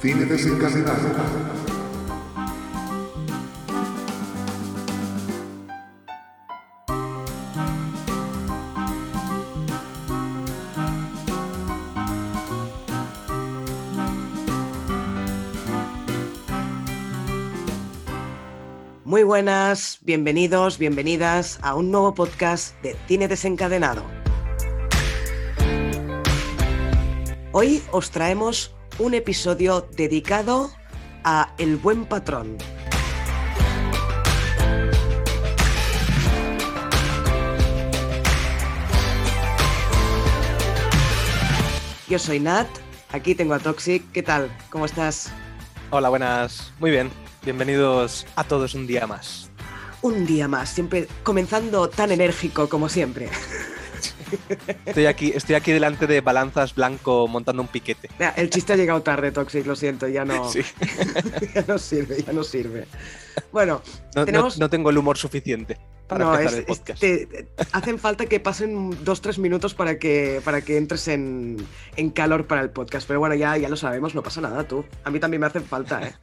Cine desencadenado. Muy buenas, bienvenidos, bienvenidas a un nuevo podcast de Cine Desencadenado. Hoy os traemos un episodio dedicado a El Buen Patrón. Yo soy Nat, aquí tengo a Toxic. ¿Qué tal? ¿Cómo estás? Hola, buenas. Muy bien. Bienvenidos a todos un día más. Un día más, siempre comenzando tan enérgico como siempre. Estoy aquí, estoy aquí delante de Balanzas Blanco montando un piquete. El chiste ha llegado tarde, Toxic, lo siento, ya no, Sí. ya no sirve, ya no sirve. Bueno, No, tenemos... no tengo el humor suficiente para no, empezar es- el podcast. es- te- te- hacen falta que pasen dos, tres minutos para que, para que entres en, en calor para el podcast. Pero bueno, ya, ya lo sabemos, no pasa nada, tú. A mí también me hacen falta, ¿eh?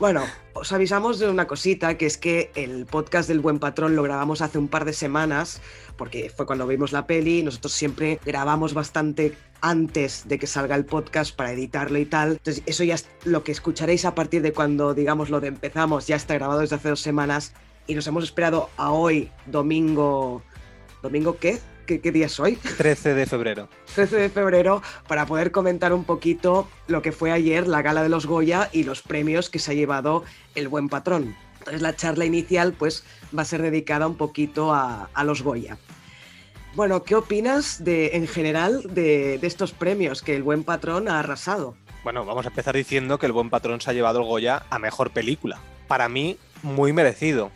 Bueno, os avisamos de una cosita, que es que el podcast del Buen Patrón lo grabamos hace un par de semanas, porque fue cuando vimos la peli, nosotros siempre grabamos bastante antes de que salga el podcast para editarlo y tal. Entonces, eso ya es lo que escucharéis a partir de cuando, digamos, lo de empezamos, ya está grabado desde hace dos semanas, y nos hemos esperado a hoy, domingo... ¿Domingo qué? ¿Qué, qué día es hoy? 13 de febrero. 13 de febrero para poder comentar un poquito lo que fue ayer la gala de los Goya y los premios que se ha llevado el buen patrón. Entonces la charla inicial pues va a ser dedicada un poquito a, a los Goya. Bueno, ¿qué opinas de, en general de, de estos premios que el buen patrón ha arrasado? Bueno, vamos a empezar diciendo que El Buen Patrón se ha llevado el Goya a Mejor Película. Para mí, muy merecido.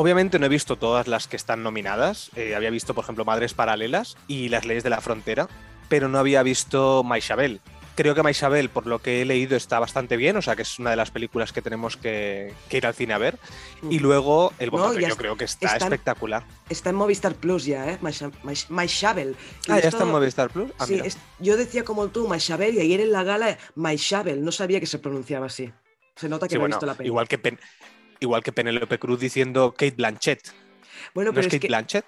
Obviamente no he visto todas las que están nominadas. Eh, había visto, por ejemplo, Madres Paralelas y Las Leyes de la Frontera, pero no había visto Maishabel. Creo que Maishabel, por lo que he leído, está bastante bien, o sea que es una de las películas que tenemos que, que ir al cine a ver. Y luego El Buen No, yo creo que está espectacular. Está en Movistar Plus ya, ¿eh? Que Ah, ya está en Movistar Plus. Ah, Sí, es- yo decía como tú, My Shovel, y ayer en la gala, My Shovel, no sabía que se pronunciaba así. Se nota que Sí, no he visto la peli. igual que Pen- igual que Penélope Cruz diciendo Kate Blanchett. bueno, ¿No, pero es es Kate que Blanchett?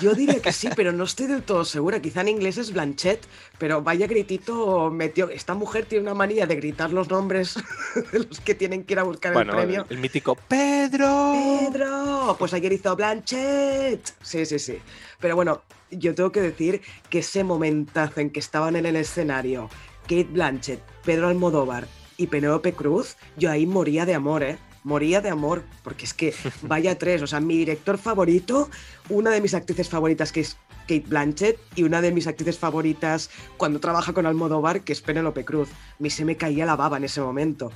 yo diría que sí, pero no estoy del todo segura. Quizá en inglés es Blanchett, pero vaya gritito metió. Esta mujer tiene una manía de gritar los nombres de los que tienen que ir a buscar Bueno, el premio. el, el mítico Pedro. Pedro, pues ayer hizo Blanchett. Sí, sí, sí. Pero bueno, yo tengo que decir que ese momentazo en que estaban en el escenario Kate Blanchett, Pedro Almodóvar y Penélope Cruz, yo ahí moría de amor, ¿eh? Moría de amor, porque es que vaya tres, o sea, mi director favorito, una de mis actrices favoritas que es Kate Blanchett y una de mis actrices favoritas cuando trabaja con Almodóvar, que es Penélope Cruz. A mí se me caía la baba en ese momento.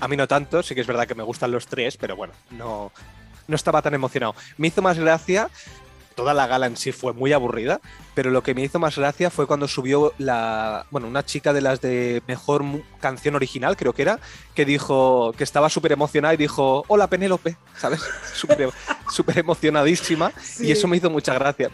A mí no tanto, sí que es verdad que me gustan los tres, pero bueno, no, no estaba tan emocionado. Me hizo más gracia, toda la gala en sí fue muy aburrida, pero lo que me hizo más gracia fue cuando subió la, bueno, una chica de las de mejor canción original, creo que era, que dijo que estaba súper emocionada y dijo, hola Penélope, ¿sabes? Súper emocionadísima Sí. y eso me hizo mucha gracia.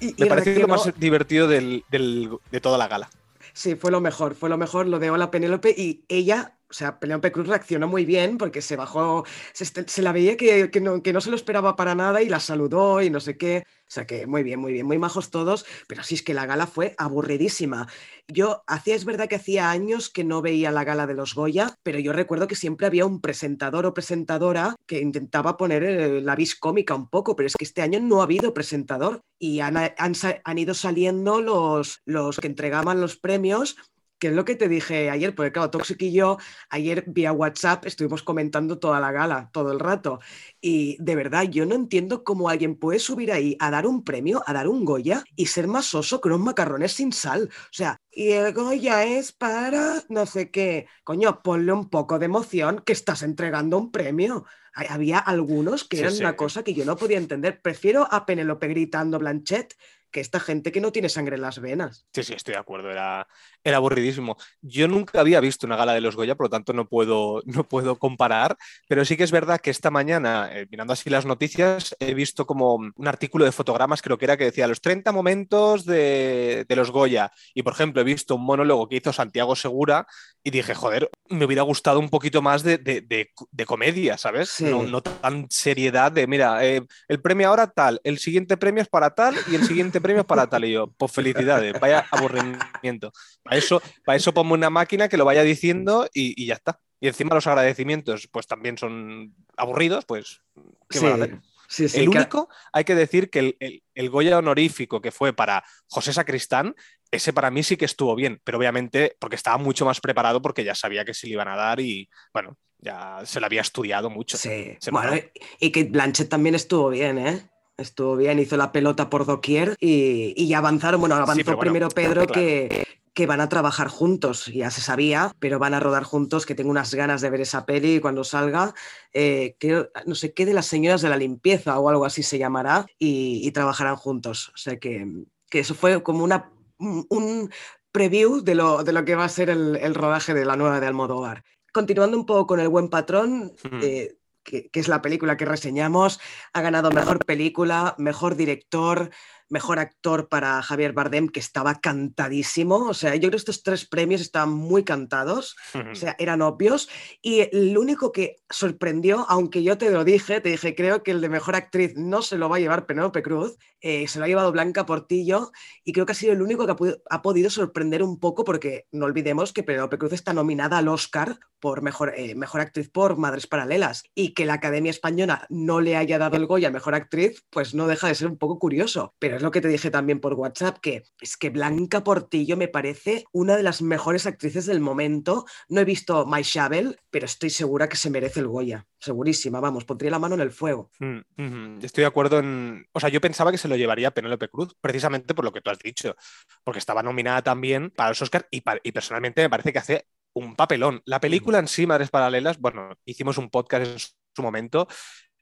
Y- Me y pareció lo más divertido del- del- de toda la gala. Sí, fue lo mejor, fue lo mejor lo de Hola Penélope y ella, o sea, Penélope Cruz reaccionó muy bien porque se bajó, se, la veía que, no, que no se lo esperaba para nada y la saludó y no sé qué. O sea que muy bien, muy bien, muy majos todos, pero sí es que la gala fue aburridísima. Yo hacía, es verdad que hacía años que no veía la gala de los Goya, pero yo recuerdo que siempre había un presentador o presentadora que intentaba poner eh, la vis cómica un poco, pero es que este año no ha habido presentador y han, han han ido saliendo los, los que entregaban los premios que es lo que te dije ayer, porque claro, Toxic y yo ayer vía WhatsApp estuvimos comentando toda la gala, todo el rato. Y de verdad, yo no entiendo cómo alguien puede subir ahí a dar un premio, a dar un Goya y ser más soso que unos macarrones sin sal. O sea, y el Goya es para no sé qué. Coño, ponle un poco de emoción que estás entregando un premio. Había algunos que Sí, eran sí. una cosa que yo no podía entender. Prefiero a Penélope gritando Blanchet que esta gente que no tiene sangre en las venas. Sí, sí, estoy de acuerdo, era, era aburridísimo. Yo nunca había visto una gala de los Goya, por lo tanto no puedo, no puedo comparar, pero sí que es verdad que esta mañana, eh, mirando así las noticias, he visto como un artículo de fotogramas, creo que era que decía los 30 momentos de, de los Goya. Y por ejemplo, he visto un monólogo que hizo Santiago Segura y dije, joder, me hubiera gustado un poquito más de, de, de, comedia, ¿sabes? Sí. No, no, tan seriedad de, mira, eh, el premio ahora tal, el siguiente premio es para tal y el siguiente premio es para tal. Y yo, pues felicidades, vaya aburrimiento. Para eso, para eso pongo una máquina que lo vaya diciendo y, y, ya está. Y encima los agradecimientos, pues también son aburridos, pues, ¿qué sí. van a hacer? Sí, sí, el que... único, hay que decir que el, el, el, Goya honorífico que fue para José Sacristán, ese para mí sí que estuvo bien, pero obviamente porque estaba mucho más preparado porque ya sabía que se le iban a dar y bueno, ya se lo había estudiado mucho. Sí, bueno, y que Blanchett también estuvo bien, ¿eh? Estuvo bien, hizo la pelota por doquier y, y avanzaron. Bueno, avanzó sí, bueno, primero Pedro claro. que, que van a trabajar juntos, ya se sabía, pero van a rodar juntos, que tengo unas ganas de ver esa peli cuando salga, eh, creo, no sé qué de las señoras de la limpieza o algo así se llamará, y, y trabajarán juntos. O sea que, que, eso fue como una, un preview de lo, de lo que va a ser el, el, rodaje de la nueva de Almodóvar. Continuando un poco con El Buen Patrón, mm. eh, que, que, es la película que reseñamos, ha ganado mejor película, mejor director, mejor actor para Javier Bardem, que estaba cantadísimo. O sea, yo creo que estos tres premios estaban muy cantados, uh -huh. o sea, eran obvios. Y el único que sorprendió, aunque yo te lo dije, te dije, creo que el de mejor actriz no se lo va a llevar Penélope Cruz, eh, se lo ha llevado Blanca Portillo, y creo que ha sido el único que ha, ha podido sorprender un poco, porque no olvidemos que Penélope Cruz está nominada al Oscar por mejor, eh, mejor actriz por Madres Paralelas, y que la Academia Española no le haya dado el Goya a mejor actriz, pues no deja de ser un poco curioso. Pero es lo que te dije también por WhatsApp, que es que Blanca Portillo me parece una de las mejores actrices del momento. No he visto My Shovel, pero estoy segura que se merece el Goya. Segurísima, vamos, pondría la mano en el fuego. Mm -hmm. Estoy de acuerdo en... O sea, yo pensaba que se lo llevaría Penélope Cruz, precisamente por lo que tú has dicho, porque estaba nominada también para los Oscars y, para... y personalmente me parece que hace un papelón. La película en sí, Madres Paralelas, bueno, hicimos un podcast en su momento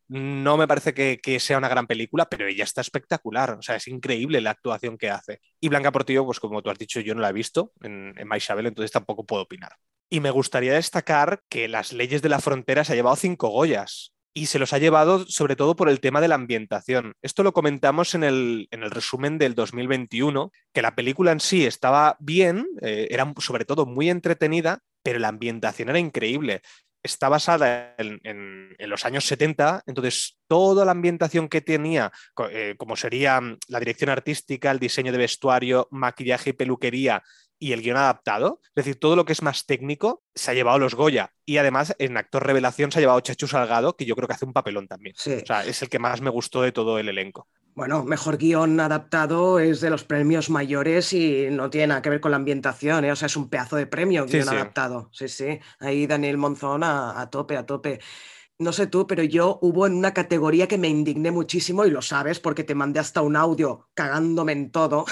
no me parece que, sea una gran película, pero ella está espectacular. O sea, es increíble la actuación que hace. Y Blanca Portillo, pues como tú has dicho, yo no la he visto en, en Maisabel, entonces tampoco puedo opinar. Y me gustaría destacar que Las leyes de la frontera se ha llevado cinco Goyas. Y se los ha llevado sobre todo por el tema de la ambientación. Esto lo comentamos en el, en el resumen del 2021, que la película en sí estaba bien, eh, era sobre todo muy entretenida, pero la ambientación era increíble está basada en, en, en, los años 70, entonces toda la ambientación que tenía, eh, como sería la dirección artística, el diseño de vestuario, maquillaje y peluquería y el guion adaptado, es decir, todo lo que es más técnico, se ha llevado los Goya. Y además en actor revelación se ha llevado Chachu Salgado, que yo creo que hace un papelón también. Sí. O sea, es el que más me gustó de todo el elenco. Bueno, mejor guion adaptado es de los premios mayores y no tiene nada que ver con la ambientación, ¿eh? o sea, es un pedazo de premio guion sí, sí. adaptado. Sí, sí. Ahí Daniel Monzón a, a, tope, a tope. No sé tú, pero yo hubo en una categoría que me indigné muchísimo y lo sabes porque te mandé hasta un audio cagándome en todo.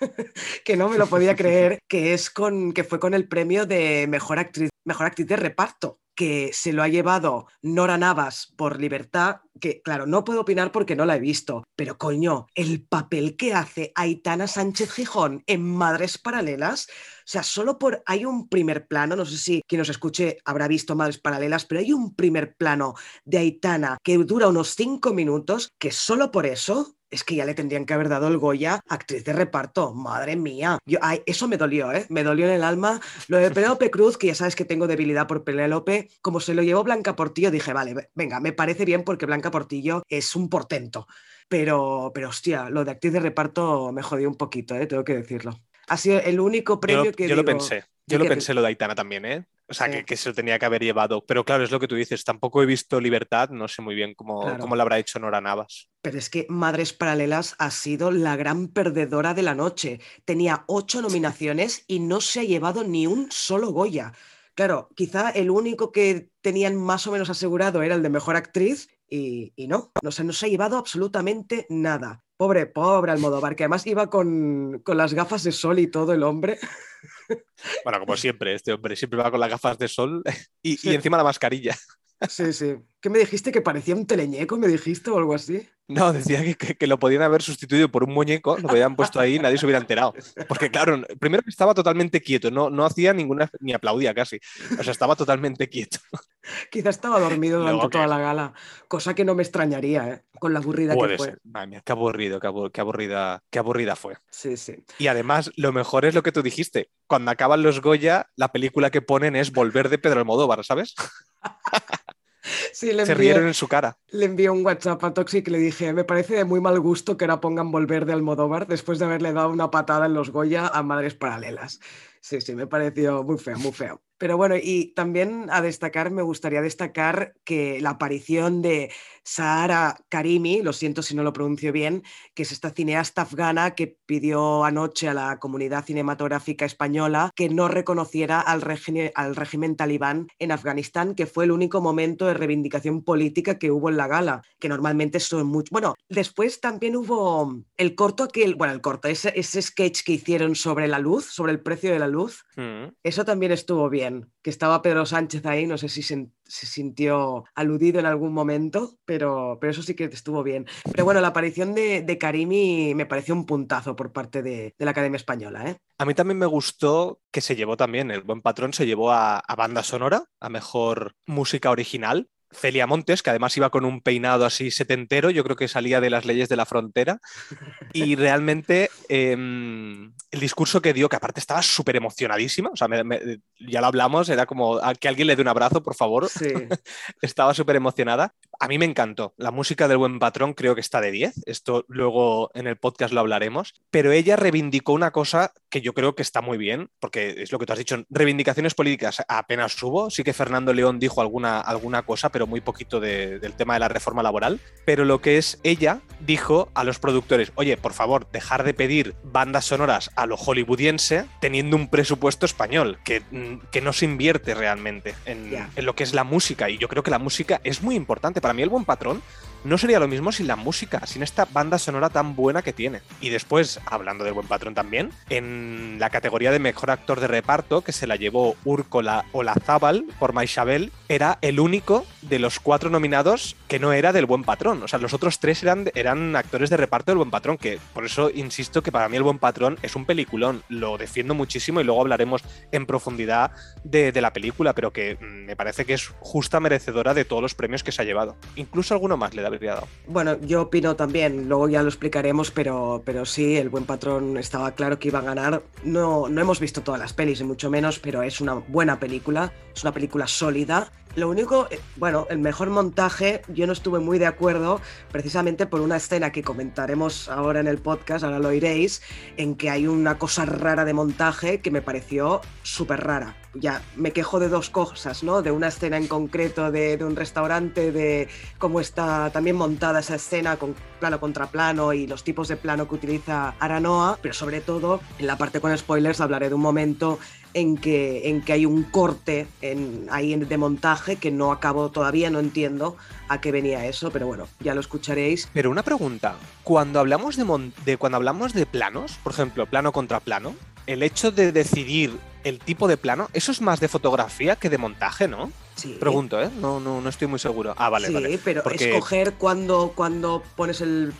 que no me lo podía creer, que es con que fue con el premio de mejor actriz, mejor actriz de reparto que se lo ha llevado Nora Navas por Libertad, que claro, no puedo opinar porque no la he visto, pero coño, el papel que hace Aitana Sánchez Gijón en Madres Paralelas, o sea, solo por, hay un primer plano, no sé si quien nos escuche habrá visto Madres Paralelas, pero hay un primer plano de Aitana que dura unos cinco minutos, que solo por eso es que ya le tendrían que haber dado el Goya actriz de reparto. Madre mía. Yo, eso me dolió, ¿eh? Me dolió en el alma. Lo de Penélope Cruz, que ya sabes que tengo debilidad por Penélope, como se lo llevó Blanca Portillo, dije, vale, venga, me parece bien porque Blanca Portillo es un portento. Pero, pero hostia, lo de actriz de reparto me jodió un poquito, ¿eh? Tengo que decirlo. Ha sido el único premio yo, que. Yo digo, lo pensé. Yo lo pensé lo de Aitana también, ¿eh? O sea, sí. que, que, se lo tenía que haber llevado. Pero claro, es lo que tú dices. Tampoco he visto Libertad, no sé muy bien cómo, claro. cómo lo habrá hecho Nora Navas. Pero es que Madres Paralelas ha sido la gran perdedora de la noche. Tenía ocho nominaciones y no se ha llevado ni un solo Goya. Claro, quizá el único que tenían más o menos asegurado era el de mejor actriz y, y no, no se nos ha llevado absolutamente nada. Pobre, pobre Almodóvar, que además iba con, con las gafas de sol y todo el hombre. Bueno, como siempre, este hombre siempre va con las gafas de sol y, sí. y encima la mascarilla. Sí, sí. ¿Qué me dijiste? ¿Que parecía un teleñeco? ¿Me dijiste o algo así? No, decía que, lo podían haber sustituido por un muñeco, lo habían puesto ahí y nadie se hubiera enterado. Porque, claro, primero que estaba totalmente quieto, no, no hacía ninguna, ni aplaudía casi. O sea, estaba totalmente quieto. Quizá estaba dormido durante toda la gala, cosa que no me extrañaría, ¿eh? con la aburrida que fue. Madre qué aburrido, qué, aburrida, qué aburrida fue. Sí, sí. Y además, lo mejor es lo que tú dijiste. Cuando acaban los Goya, la película que ponen es Volver de Pedro Almodóvar, ¿sabes? le Se rieron en su cara. Le envié un WhatsApp a Toxic y le dije, me parece de muy mal gusto que ahora pongan Volver de Almodóvar después de haberle dado una patada en los Goya a Madres Paralelas. Sí, sí, me pareció muy feo, muy feo. Pero bueno, y también a destacar, me gustaría destacar que la aparición de Sahara Karimi, lo siento si no lo pronuncio bien, que es esta cineasta afgana que pidió anoche a la comunidad cinematográfica española que no reconociera al, al régimen talibán en Afganistán, que fue el único momento de reivindicación política que hubo en la gala, que normalmente son mucho... Bueno, después también hubo el corto, aquel, bueno, el corto, ese, ese sketch que hicieron sobre la luz, sobre el precio de la luz, mm. eso también estuvo bien que estaba Pedro Sánchez ahí, no sé si se, sintió aludido en algún momento, pero, pero eso sí que estuvo bien. Pero bueno, la aparición de, de Karimi me pareció un puntazo por parte de, la Academia Española. ¿eh? A mí también me gustó que se llevó también, el buen patrón se llevó a, a banda sonora, a mejor música original, Celia Montes, que además iba con un peinado así setentero, yo creo que salía de las leyes de la frontera. Y realmente em, el discurso que dio, que aparte estaba súper emocionadísima, o sea, ya lo hablamos, era como que alguien le dé un abrazo, por favor. estaba súper emocionada. A mí me encantó. La música del buen patrón creo que está de 10. Esto luego en el podcast lo hablaremos. Pero ella reivindicó una cosa que yo creo que está muy bien, porque es lo que tú has dicho, reivindicaciones políticas apenas hubo. Sí que Fernando León dijo alguna, alguna cosa, pero muy poquito del tema de la reforma laboral. Pero lo que es ella dijo a los productores, oye, por favor, dejar de pedir bandas sonoras a lo hollywoodiense teniendo un presupuesto español, que, mm, que no se invierte realmente en, en lo que es la música. Y yo creo que la música es muy importante. Para mí el buen patrón no sería lo mismo sin la música, sin esta banda sonora tan buena que tiene. Y después, hablando del buen patrón también, en la categoría de mejor actor de reparto, que se la llevó Úrcola Olazábal por Maishabel, era el único de los cuatro nominados que no era del buen patrón. O sea, los otros tres eran, eran actores de reparto del buen patrón, que por eso insisto que para mí el buen patrón es un peliculón. Lo defiendo muchísimo y luego hablaremos en profundidad de, de la película, pero que mm, me parece que es justa merecedora de todos los premios que se ha llevado. Incluso alguno más le da bueno, yo opino también, luego ya lo explicaremos, pero, pero sí, el buen patrón estaba claro que iba a ganar. No, no hemos visto todas las pelis, y mucho menos, pero es una buena película, es una película sólida lo único, eh, bueno, el mejor montaje, yo no estuve muy de acuerdo, precisamente por una escena que comentaremos ahora en el podcast, ahora lo oiréis, en que hay una cosa rara de montaje que me pareció súper rara. Ya, me quejo de dos cosas, ¿no? De una escena en concreto de, de, un restaurante, de cómo está también montada esa escena con plano contra plano y los tipos de plano que utiliza Aranoa, pero sobre todo, en la parte con spoilers hablaré de un momento en que, en que hay un corte en, ahí de montaje que no acabo todavía, no entiendo a qué venía eso, pero bueno, ya lo escucharéis. Pero una pregunta, cuando hablamos de, de cuando hablamos de planos, por ejemplo, plano contra plano, el hecho de decidir el tipo de plano, eso es más de fotografía que de montaje, ¿no? Pregunto, ¿eh? No, no, no estoy muy seguro. Ah, vale, sí, pero escoger cuando, cuando pones el,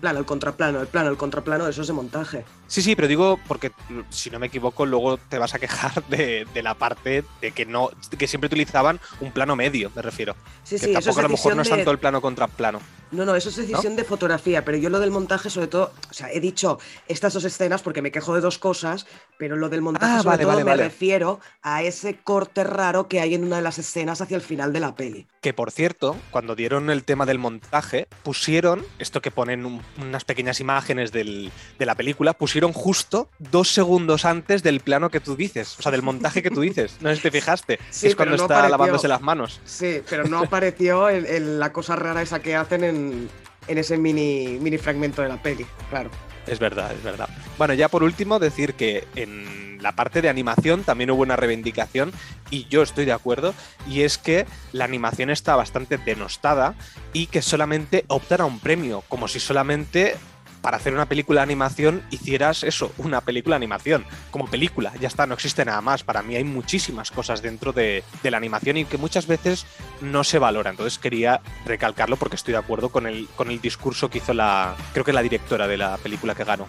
plano, el contraplano, el plano, el contraplano, eso es de montaje. Sí, sí, pero digo, porque si no me equivoco, luego te vas a quejar de, la parte de que no, que siempre utilizaban un plano medio, me refiero. Sí, que sí, tampoco a lo mejor no es tanto el plano contra plano. No, no, eso es decisión de fotografía, pero yo lo del montaje, sobre todo, o sea, he dicho estas dos escenas porque me quejo de dos cosas, pero lo del montaje, ah, sobre todo, me refiero a ese corte raro que hay en una de las escenas hacia el final de la peli. Que por cierto, cuando dieron el tema del montaje, pusieron, esto que ponen unas pequeñas imágenes de la película, pusieron justo dos segundos antes del plano que tú dices, o sea, del montaje que tú dices. No sé si te fijaste, es cuando está lavándose las manos. Sí, pero no apareció la cosa rara esa que hacen en, en ese mini, mini fragmento de la peli, claro. Es verdad, es verdad. Bueno, ya por último, decir que en la parte de animación también hubo una reivindicación y yo estoy de acuerdo, y es que la animación está bastante denostada y que solamente optan a un premio, como si solamente para hacer una película de animación hicieras eso, una película de animación, como película, ya está, no existe nada más. Para mí hay muchísimas cosas dentro de, la animación y que muchas veces no se valora. Entonces quería recalcarlo porque estoy de acuerdo con el, con el discurso que hizo la, creo que la directora de la película que ganó.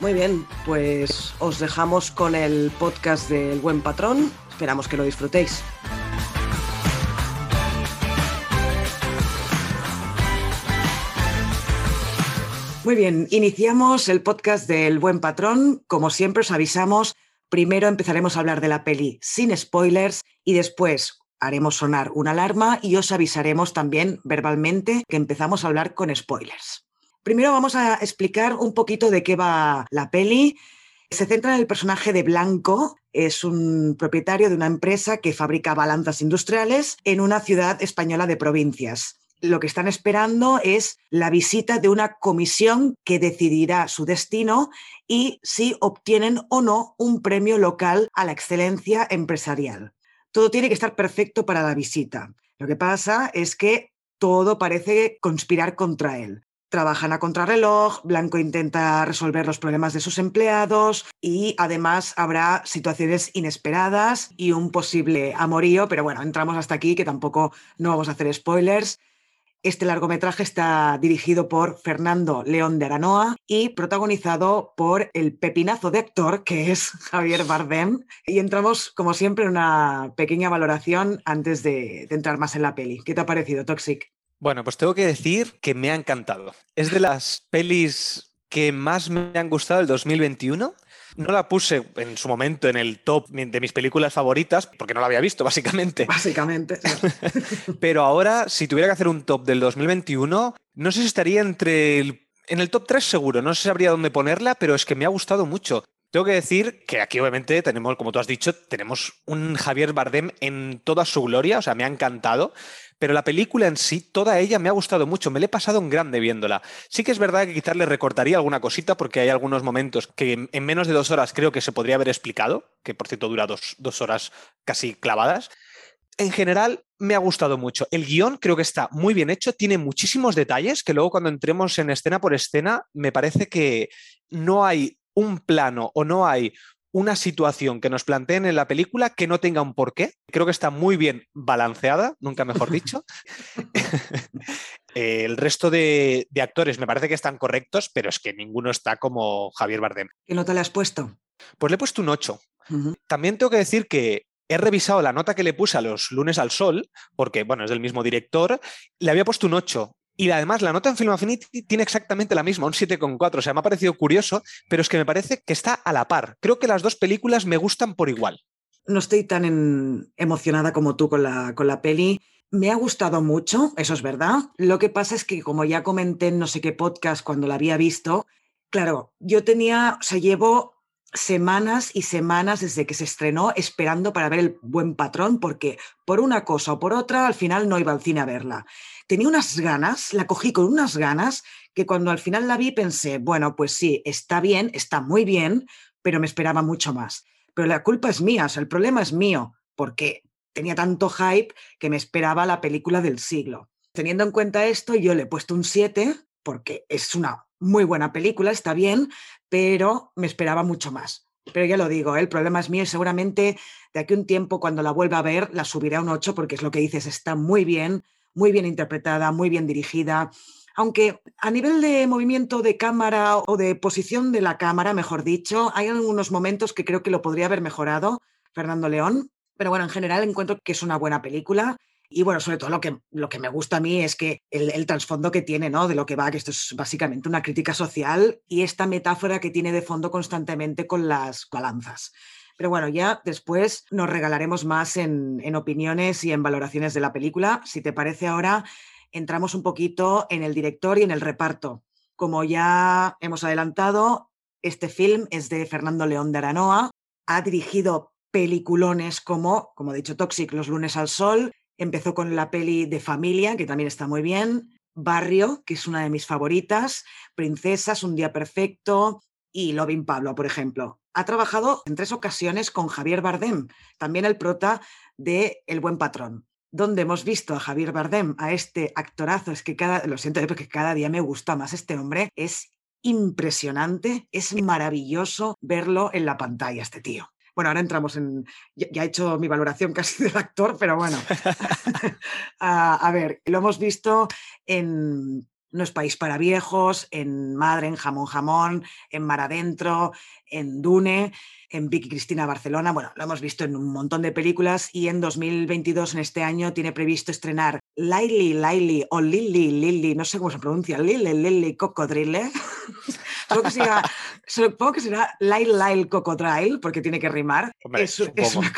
Muy bien, pues os dejamos con el podcast del Buen Patrón. Esperamos que lo disfrutéis. Muy bien, iniciamos el podcast del Buen Patrón. Como siempre os avisamos, primero empezaremos a hablar de la peli sin spoilers y después haremos sonar una alarma y os avisaremos también verbalmente que empezamos a hablar con spoilers. Primero vamos a explicar un poquito de qué va la peli. Se centra en el personaje de Blanco, es un propietario de una empresa que fabrica balanzas industriales en una ciudad española de provincias lo que están esperando es la visita de una comisión que decidirá su destino y si obtienen o no un premio local a la excelencia empresarial. Todo tiene que estar perfecto para la visita. Lo que pasa es que todo parece conspirar contra él. Trabajan a contrarreloj, Blanco intenta resolver los problemas de sus empleados y además habrá situaciones inesperadas y un posible amorío, pero bueno, entramos hasta aquí que tampoco no vamos a hacer spoilers. Este largometraje está dirigido por Fernando León de Aranoa y protagonizado por el pepinazo de actor que es Javier Bardem. Y entramos, como siempre, en una pequeña valoración antes de, entrar más en la peli. ¿Qué te ha parecido, Toxic? Bueno, pues tengo que decir que me ha encantado. Es de las pelis que más me han gustado el 2021 no la puse en su momento en el top de mis películas favoritas, porque no la había visto, básicamente. Básicamente. Pero ahora, si tuviera que hacer un top del 2021, no sé si estaría entre el, en el top 3 seguro, no sé si sabría dónde ponerla, pero es que me ha gustado mucho. Tengo que decir que aquí obviamente tenemos, como tú has dicho, tenemos un Javier Bardem en toda su gloria, o sea, me ha encantado, pero la película en sí, toda ella me ha gustado mucho, me la he pasado en grande viéndola. Sí que es verdad que quizás le recortaría alguna cosita porque hay algunos momentos que en menos de dos horas creo que se podría haber explicado, que por cierto dura dos, dos horas casi clavadas. En general, me ha gustado mucho. El guion creo que está muy bien hecho, tiene muchísimos detalles que luego cuando entremos en escena por escena, me parece que no hay un plano o no hay una situación que nos planteen en la película que no tenga un porqué. Creo que está muy bien balanceada, nunca mejor dicho. el resto de, actores me parece que están correctos, pero es que ninguno está como Javier Bardem. ¿Qué nota le has puesto? Pues le he puesto un 8. También tengo que decir que he revisado la nota que le puse a los lunes al sol, porque, bueno, es del mismo director, le había puesto un 8 y además la nota en Film Affinity tiene exactamente la misma, un 7,4. O sea, me ha parecido curioso, pero es que me parece que está a la par. Creo que las dos películas me gustan por igual. No estoy tan emocionada como tú con la, con la peli. Me ha gustado mucho, eso es verdad. Lo que pasa es que, como ya comenté en no sé qué podcast cuando la había visto, claro, yo tenía, o sea, llevo semanas y semanas desde que se estrenó esperando para ver el buen patrón, porque por una cosa o por otra al final no iba al cine a verla tenía unas ganas, la cogí con unas ganas, que cuando al final la vi pensé, bueno, pues sí, está bien, está muy bien, pero me esperaba mucho más. Pero la culpa es mía, o sea, el problema es mío, porque tenía tanto hype que me esperaba la película del siglo. Teniendo en cuenta esto, yo le he puesto un 7, porque es una muy buena película, está bien, pero me esperaba mucho más. Pero ya lo digo, ¿eh? el problema es mío y seguramente de aquí a un tiempo, cuando la vuelva a ver, la subiré a un 8 porque es lo que dices, está muy bien, muy bien interpretada, muy bien dirigida. Aunque a nivel de movimiento de cámara o de posición de la cámara, mejor dicho, hay algunos momentos que creo que lo podría haber mejorado Fernando León. Pero bueno, en general encuentro que es una buena película. Y bueno, sobre todo lo que, lo que me gusta a mí es que el, el, trasfondo que tiene, ¿no? De lo que va, que esto es básicamente una crítica social y esta metáfora que tiene de fondo constantemente con las balanzas. Pero bueno, ya después nos regalaremos más en, opiniones y en valoraciones de la película. Si te parece ahora, entramos un poquito en el director y en el reparto. Como ya hemos adelantado, este film es de Fernando León de Aranoa. Ha dirigido peliculones como, como he dicho, Toxic, Los lunes al sol. Empezó con la peli de familia, que también está muy bien. Barrio, que es una de mis favoritas. Princesas, Un día perfecto. Y Lovin Pablo, por ejemplo ha trabajado en tres ocasiones con Javier Bardem, también el prota de El buen patrón, donde hemos visto a Javier Bardem, a este actorazo, es que cada, lo siento porque cada día me gusta más este hombre, es impresionante, es maravilloso verlo en la pantalla, este tío. Bueno, ahora entramos en. Ya, he hecho mi valoración casi del actor, pero bueno. a, ver, lo hemos visto en No es País para Viejos, en Madre, en Jamón Jamón, en Mar Adentro, en Dune, en Vicky Cristina Barcelona. Bueno, lo hemos visto en un montón de películas y en 2022, en este año, tiene previsto estrenar Lily, Lily o Lily, Lily, no sé cómo se pronuncia, Lily, Lily Cocodrile. Supongo, que será, supongo que será Lyle, Lyle Cocodrile, porque tiene que rimar. es, una,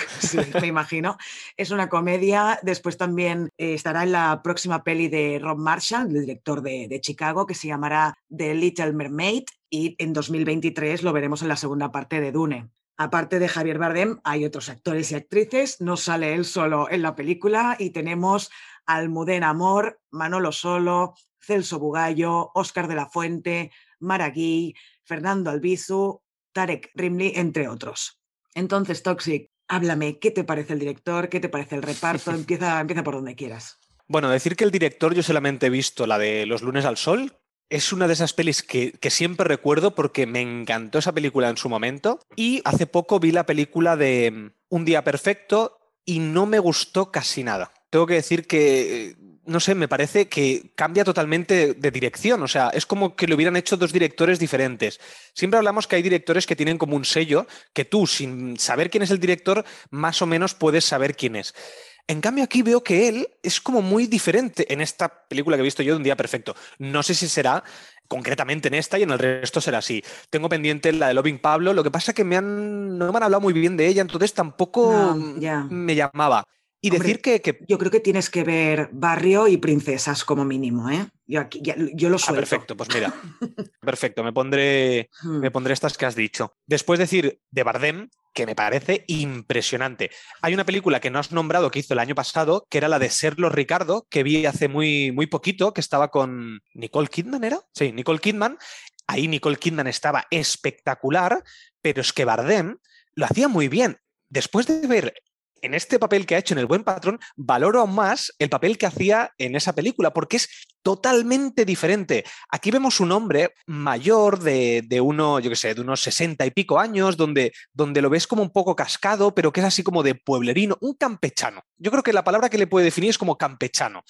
me imagino. Es una comedia. Después también eh, estará en la próxima peli de Rob Marshall, el director de, de Chicago, que se llamará The Little Mermaid. Y en 2023 lo veremos en la segunda parte de Dune. Aparte de Javier Bardem, hay otros actores y actrices, no sale él solo en la película y tenemos Almudena Amor, Manolo Solo, Celso Bugallo, Óscar de la Fuente, Maragui, Fernando Albizu, Tarek Rimli, entre otros. Entonces, Toxic, háblame, ¿qué te parece el director? ¿Qué te parece el reparto? Empieza, empieza por donde quieras. Bueno, decir que el director yo solamente he visto la de Los lunes al sol, es una de esas pelis que, siempre recuerdo porque me encantó esa película en su momento. Y hace poco vi la película de mm, Un día perfecto y no me gustó casi nada. Tengo que decir que, no sé, me parece que cambia totalmente de dirección. O sea, es como que lo hubieran hecho dos directores diferentes. Siempre hablamos que hay directores que tienen como un sello que tú, sin saber quién es el director, más o menos puedes saber quién es. En cambio, aquí veo que él es como muy diferente en esta película que he visto yo de Un Día Perfecto. No sé si será concretamente en esta y en el resto será así. Tengo pendiente la de Loving Pablo, lo que pasa es que me han, no me han hablado muy bien de ella, entonces tampoco me llamaba. Y decir que, Yo creo que tienes que ver Barrio y Princesas como mínimo, ¿eh? Yo, aquí, yo lo ah, suelto. perfecto, pues mira. perfecto, me pondré, me hmm. pondré estas que has dicho. Después decir de Bardem, que me parece impresionante. Hay una película que no has nombrado que hizo el año pasado, que era la de Serlo Ricardo, que vi hace muy, muy poquito, que estaba con Nicole Kidman, ¿era? Sí, Nicole Kidman. Ahí Nicole Kidman estaba espectacular, pero es que Bardem lo hacía muy bien. Después de ver en este papel que ha hecho en El Buen Patrón, valoro aún más el papel que hacía en esa película, porque es totalmente diferente. Aquí vemos un hombre mayor de, uno, yo qué sé, de unos sesenta y pico años, donde, donde lo ves como un poco cascado, pero que es así como de pueblerino, un campechano. Yo creo que la palabra que le puede definir es como campechano.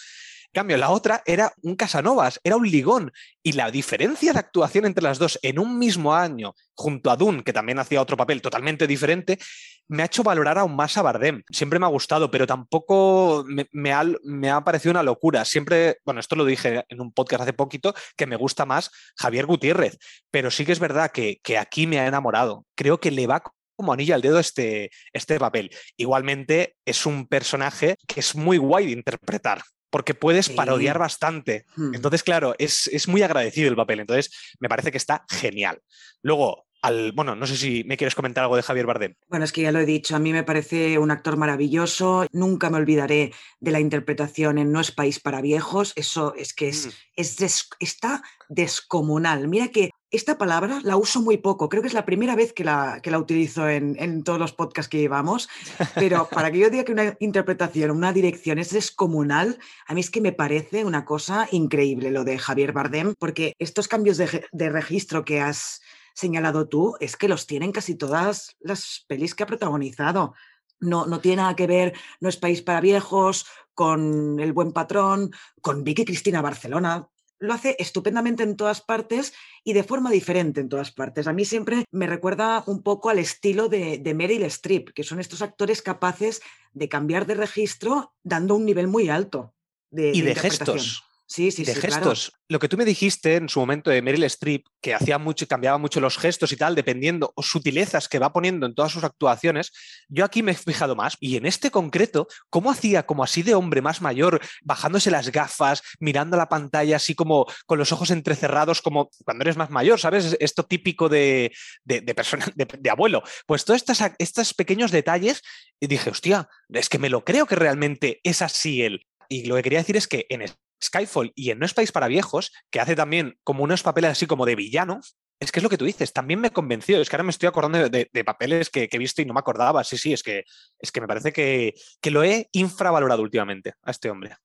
Cambio, la otra era un Casanovas, era un ligón. Y la diferencia de actuación entre las dos en un mismo año, junto a Dune, que también hacía otro papel totalmente diferente, me ha hecho valorar aún más a Bardem. Siempre me ha gustado, pero tampoco me, ha, parecido una locura. Siempre, bueno, esto lo dije en un podcast hace poquito, que me gusta más Javier Gutiérrez, pero sí que es verdad que, que aquí me ha enamorado. Creo que le va como anilla al dedo este, este papel. Igualmente es un personaje que es muy guay de interpretar porque puedes parodiar bastante. Hmm. Entonces, claro, es, es, muy agradecido el papel. Entonces, me parece que está genial. Luego, al, bueno, no sé si me quieres comentar algo de Javier Bardem. Bueno, es que ya lo he dicho, a mí me parece un actor maravilloso. Nunca me olvidaré de la interpretación en No es país para viejos. Eso es que es, mm. es está descomunal. Mira que esta palabra la uso muy poco, creo que es la primera vez que la, utilizo en, todos los podcasts que llevamos, pero para que yo diga que una interpretación, una dirección es descomunal, a mí es que me parece una cosa increíble lo de Javier Bardem, porque estos cambios de, de registro que has señalado tú es que los tienen casi todas las pelis que ha protagonizado. No, no tiene nada que ver, no es país para viejos, con El Buen Patrón, con Vicky Cristina Barcelona lo hace estupendamente en todas partes y de forma diferente en todas partes. A mí siempre me recuerda un poco al estilo de, de Meryl Streep, que son estos actores capaces de cambiar de registro dando un nivel muy alto. De, y de, gestos. Sí, sí, de gestos. Lo que tú me dijiste en su momento de Meryl Streep, que hacía mucho, cambiaba mucho los gestos y tal, dependiendo, o sutilezas que va poniendo en todas sus actuaciones, yo aquí me he fijado más. Y en este concreto, ¿cómo hacía como así de hombre más mayor, bajándose las gafas, mirando la pantalla así como con los ojos entrecerrados, como cuando eres más mayor, ¿sabes? Esto típico de, de, persona, de, abuelo. Pues todos estos, estos pequeños detalles, y dije, hostia, es que me lo creo que realmente es así él. Y lo que quería decir es que en Skyfall y en No es País para Viejos, que hace también como unos papeles así como de villano, es que es lo que tú dices, también me convenció. Es que ahora me estoy acordando de, papeles que, he visto y no me acordaba. Sí, sí, es que, es que me parece que, que, lo he infravalorado últimamente a este hombre.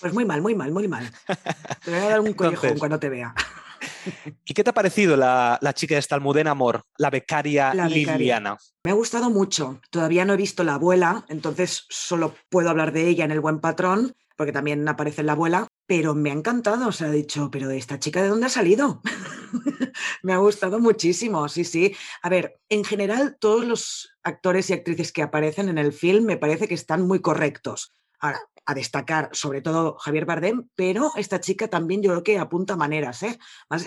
Pues muy mal, muy mal, muy mal. Te voy a dar un collejón cuando te vea. ¿Y qué te ha parecido la, chica de esta Almudena Amor, la becaria, Liliana? Me ha gustado mucho. Todavía no he visto la abuela, entonces solo puedo hablar de ella en El Buen Patrón, porque también aparece la abuela, pero me ha encantado. O sea, he dicho, pero esta chica de dónde ha salido? me ha gustado muchísimo, sí, sí. A ver, en general, todos los actores y actrices que aparecen en el film me parece que están muy correctos. Ahora, a destacar sobre todo Javier Bardem, pero esta chica también yo creo que apunta maneras, ¿eh?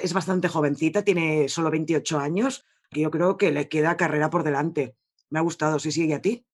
Es bastante jovencita, tiene solo 28 años, que yo creo que le queda carrera por delante. Me ha gustado, sí, sí, ¿y a ti?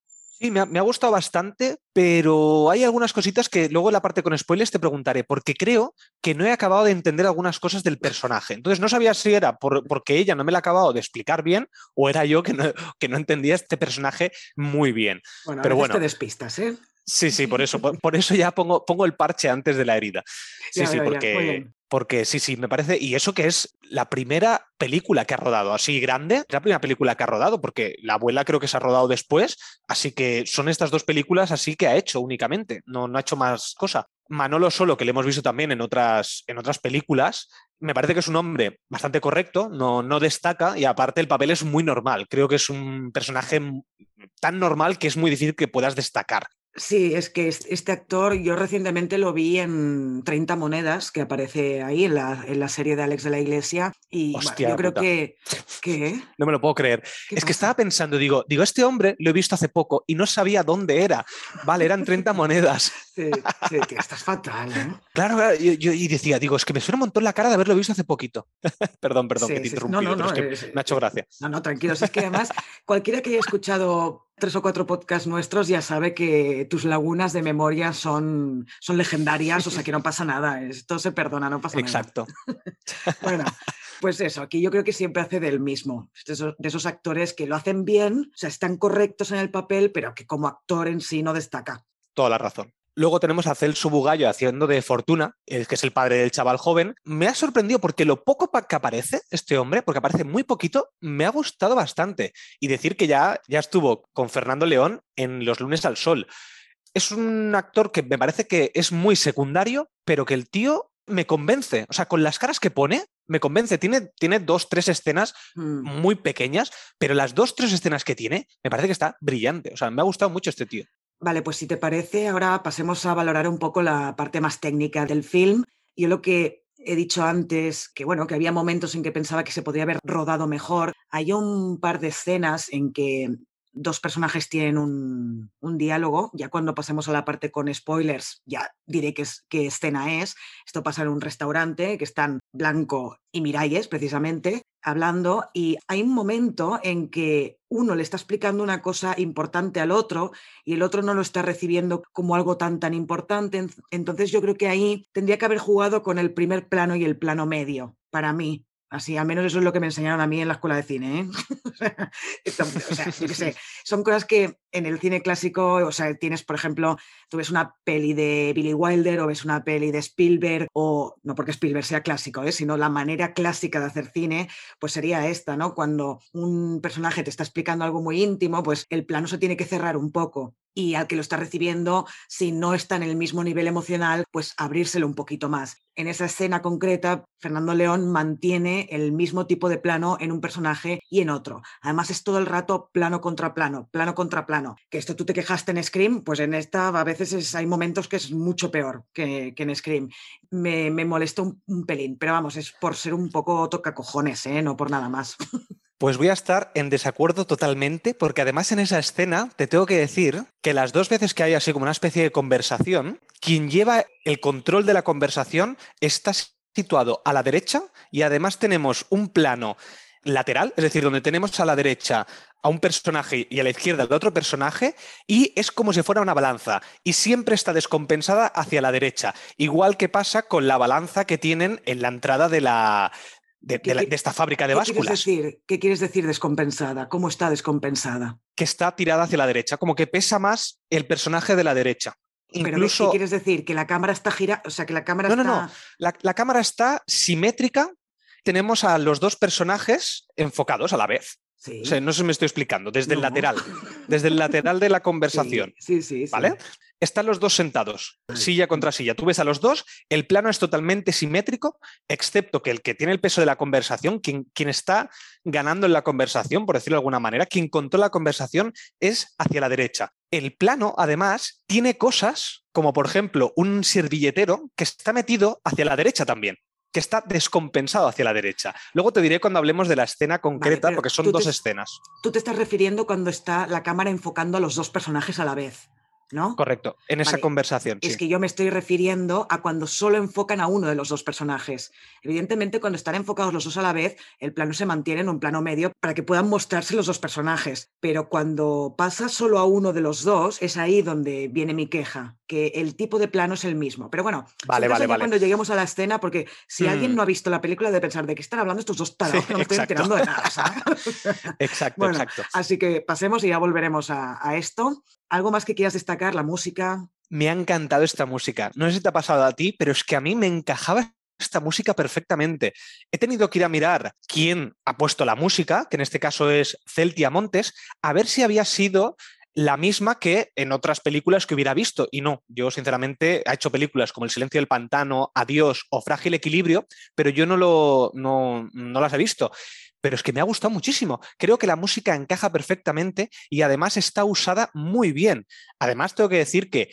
Sí, me ha, gustado bastante, pero hay algunas cositas que luego en la parte con spoilers te preguntaré, porque creo que no he acabado de entender algunas cosas del personaje. Entonces no sabía si era porque ella no me la ha acabado de explicar bien o era yo que no, que no entendía este personaje muy bien. Bueno, pero bueno, te despistas, ¿eh? Sí, sí, por eso, por, eso ya pongo, pongo el parche antes de la herida. Sí, sí, porque, porque sí, sí, me parece, y eso que es la primera película que ha rodado, así grande, es la primera película que ha rodado, porque la abuela creo que se ha rodado después, así que son estas dos películas así que ha hecho únicamente, no, no ha hecho más cosa. Manolo Solo, que le hemos visto también en otras, en otras películas, me parece que es un hombre bastante correcto, no, no destaca y aparte el papel es muy normal. Creo que es un personaje tan normal que es muy difícil que puedas destacar. Sí, es que este actor yo recientemente lo vi en 30 monedas, que aparece ahí en la, en la serie de Alex de la Iglesia. Y yo creo que, que... No me lo puedo creer. Es que estaba pensando, digo, digo, este hombre lo he visto hace poco y no sabía dónde era. Vale, eran 30 monedas. Sí, estás fatal. ¿eh? Claro, yo, y decía, digo, es que me suena un montón la cara de haberlo visto hace poquito. perdón, perdón, que te interrumpí, no, no, no, es que me ha hecho gracia. No, no, tranquilo. Es que además, cualquiera que haya escuchado tres o cuatro podcasts nuestros ya sabe que tus lagunas de memoria son, son legendarias, o sea que no pasa nada, esto se perdona, no pasa nada. Exacto. bueno, pues eso, aquí yo creo que siempre hace del mismo, de esos, de esos, actores que lo hacen bien, o sea, están correctos en el papel, pero que como actor en sí no destaca. Toda la razón. Luego tenemos a Celso Bugallo haciendo de Fortuna, que es el padre del chaval joven. Me ha sorprendido porque lo poco que aparece este hombre, porque aparece muy poquito, me ha gustado bastante. Y decir que ya, ya estuvo con Fernando León en Los lunes al sol. Es un actor que me parece que es muy secundario, pero que el tío me convence. O sea, con las caras que pone, me convence. Tiene, tiene dos, tres escenas mm. muy pequeñas, pero las dos, tres escenas que tiene, me parece que está brillante. O sea, me ha gustado mucho este tío. Vale, pues si te parece, ahora pasemos a valorar un poco la parte más técnica del film. Yo lo que he dicho antes, que bueno, que había momentos en que pensaba que se podría haber rodado mejor. Hay un par de escenas en que dos personajes tienen un, diálogo. Ya cuando pasemos a la parte con spoilers, ya diré qué, qué escena es. Esto pasa en un restaurante que están Blanco y Miralles, precisamente, hablando y hay un momento en que uno le está explicando una cosa importante al otro y el otro no lo está recibiendo como algo tan tan importante. Entonces yo creo que ahí tendría que haber jugado con el primer plano y el plano medio, para mí. Así, al menos eso es lo que me enseñaron a mí en la escuela de cine. ¿eh? son cosas que en el cine clásico, o sea, tienes, por ejemplo, tú ves una peli de Billy Wilder o ves una peli de Spielberg, o no porque Spielberg sea clásico, ¿eh? sino la manera clásica de hacer cine, pues sería esta, ¿no? Cuando un personaje te está explicando algo muy íntimo, pues el plano se tiene que cerrar un poco y al que lo está recibiendo, si no está en el mismo nivel emocional, pues abrírselo un poquito más. En esa escena concreta, Fernando León mantiene el mismo tipo de plano en un personaje y en otro. Además es todo el rato plano contra plano, plano contra plano. Que esto tú te quejaste en Scream, pues en esta a veces hay momentos que es mucho peor que, en Scream. Me, me un, pelín, pero vamos, es por ser un poco tocacojones, ¿eh? no por nada más. Pues voy a estar en desacuerdo totalmente, porque además en esa escena te tengo que decir que las dos veces que hay así como una especie de conversación, quien lleva el control de la conversación está situado a la derecha y además tenemos un plano lateral, es decir, donde tenemos a la derecha a un personaje y a la izquierda de otro personaje, y es como si fuera una balanza, y siempre está descompensada hacia la derecha, igual que pasa con la balanza que tienen en la entrada de la, de, esta fábrica de básculas. Quieres decir? ¿Qué quieres decir descompensada? ¿Cómo está descompensada? Que está tirada hacia la derecha, como que pesa más el personaje de la derecha. Incluso... ¿Qué quieres decir? ¿Que la cámara está girada? O sea, que la cámara no, está... No, no, la, la cámara está simétrica. Tenemos a los dos personajes enfocados a la vez. no sé si me estoy explicando, desde el lateral, desde el lateral de la conversación. Sí, sí, ¿Vale? Están los dos sentados, silla contra silla. Tú ves a los dos, el plano es totalmente simétrico, excepto que el que tiene el peso de la conversación, quien, quien está ganando en la conversación, por decirlo de alguna manera, quien contó la conversación es hacia la derecha. El plano, además, tiene cosas como, por ejemplo, un servilletero que está metido hacia la derecha también que está descompensado hacia la derecha. Luego te diré cuando hablemos de la escena concreta, porque son dos escenas. Tú te estás refiriendo cuando está la cámara enfocando a los dos personajes a la vez. ¿No? Correcto, en esa conversación. Es que yo me estoy refiriendo a cuando solo enfocan a uno de los dos personajes. Evidentemente, cuando están enfocados los dos a la vez, el plano se mantiene en un plano medio para que puedan mostrarse los dos personajes. Pero cuando pasa solo a uno de los dos, es ahí donde viene mi queja, que el tipo de plano es el mismo. Pero bueno, vale, vale, vale. cuando lleguemos a la escena, porque si alguien mm. no ha visto la película, de pensar de qué están hablando estos dos tarados, que no me estoy enterando de nada. exacto, exacto. Así que pasemos y ya volveremos a, a esto. ¿Algo más que quieras destacar? ¿La música? Me ha encantado esta música. No sé si te ha pasado a ti, pero es que a mí me encajaba esta música perfectamente. He tenido que ir a mirar quién ha puesto la música, que en este caso es Celtia Montes, a ver si había sido la misma que en otras películas que hubiera visto. Y no, yo sinceramente he hecho películas como El silencio del pantano, Adiós o Frágil Equilibrio, pero yo no, lo, no, no las he visto pero es que me ha gustado muchísimo. Creo que la música encaja perfectamente y además está usada muy bien. Además, tengo que decir que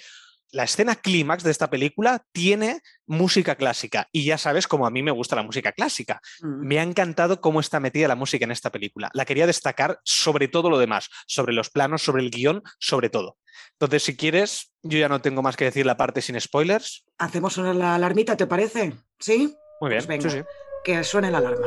la escena clímax de esta película tiene música clásica y ya sabes cómo a mí me gusta la música clásica. Mm. Me ha encantado cómo está metida la música en esta película. La quería destacar sobre todo lo demás, sobre los planos, sobre el guion, sobre todo. Entonces, si quieres, yo ya no tengo más que decir la parte sin spoilers. Hacemos sonar la alarmita, ¿te parece? ¿Sí? Muy bien. Pues sí, sí. Que suene la alarma.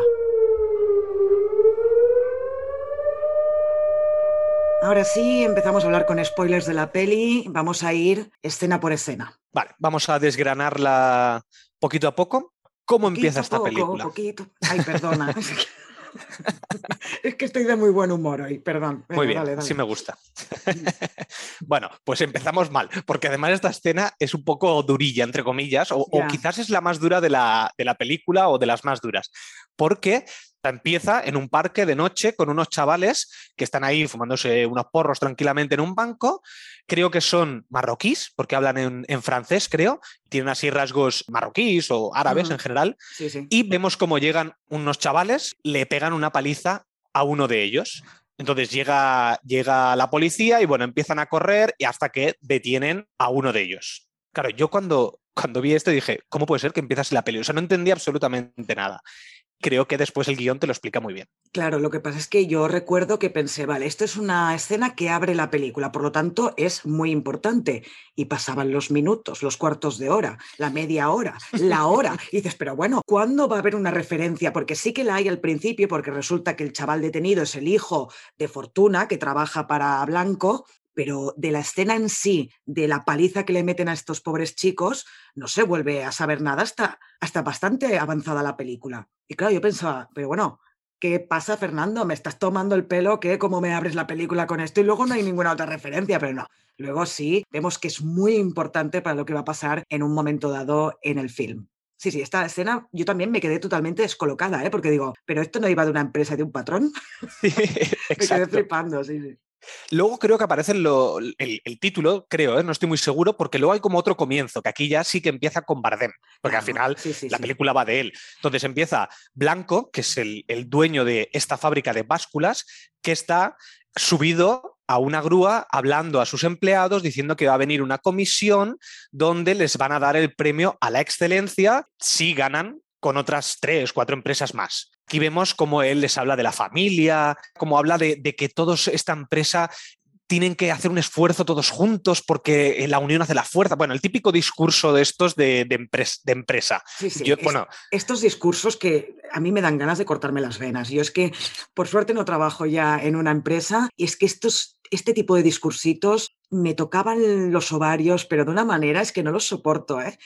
Ahora sí, empezamos a hablar con spoilers de la peli. Vamos a ir escena por escena. Vale, vamos a desgranarla poquito a poco. ¿Cómo empieza esta película? Poquito. Ay, perdona. es que estoy de muy buen humor hoy, perdón. muy bien, sí me gusta. bueno, pues empezamos mal, porque además esta escena es un poco durilla, entre comillas, o, quizás es la más dura de la, de la película o de las más duras, porque empieza en un parque de noche con unos chavales que están ahí fumándose unos porros tranquilamente en un banco. Creo que son marroquíes, porque hablan en, francés, creo. Tienen así rasgos marroquíes o árabes en general. Y vemos cómo llegan unos chavales, le pegan una paliza a uno de ellos. Entonces llega, llega la policía y bueno, empiezan a correr y hasta que detienen a uno de ellos. Claro, yo cuando, cuando vi esto dije, ¿cómo puede ser que empiezas la peli? O sea, no entendía absolutamente nada creo que después el guion te lo explica muy bien. Claro, lo que pasa es que yo recuerdo que pensé, vale, esto es una escena que abre la película, por lo tanto es muy importante. Y pasaban los minutos, los cuartos de hora, la media hora, la hora. Y dices, pero bueno, ¿cuándo va a haber una referencia? Porque sí que la hay al principio, porque resulta que el chaval detenido es el hijo de Fortuna, que trabaja para Blanco, pero de la escena en sí, de la paliza que le meten a estos pobres chicos, no se vuelve a saber nada hasta, hasta bastante avanzada la película. Y claro, yo pensaba, pero bueno, ¿qué pasa, Fernando? ¿Me estás tomando el pelo? ¿Qué? ¿Cómo me abres la película con esto? Y luego no hay ninguna otra referencia, pero no. Luego sí, vemos que es muy importante para lo que va a pasar en un momento dado en el film. Sí, sí, esta escena yo también me quedé totalmente descolocada, ¿eh? porque digo, pero esto no iba de una empresa, de un patrón. Sí, me quedé flipando, sí, sí. Luego creo que aparece el, título, creo, ¿eh? no estoy muy seguro, porque luego hay como otro comienzo, que aquí ya sí que empieza con Bardem, porque al final la película va de él. Entonces empieza Blanco, que es el, dueño de esta fábrica de básculas, que está subido a una grúa hablando a sus empleados diciendo que va a venir una comisión donde les van a dar el premio a la excelencia si ganan con otras tres, cuatro empresas más. Aquí vemos cómo él les habla de la familia, cómo habla de, que todos esta empresa tienen que hacer un esfuerzo todos juntos porque la unión hace la fuerza. Bueno, el típico discurso de estos de, empresa. bueno. estos discursos que a mí me dan ganas de cortarme las venas. Yo es que, por suerte, no trabajo ya en una empresa y es que estos, este tipo de discursitos me tocaban los ovarios, pero de una manera es que no los soporto. ¿eh?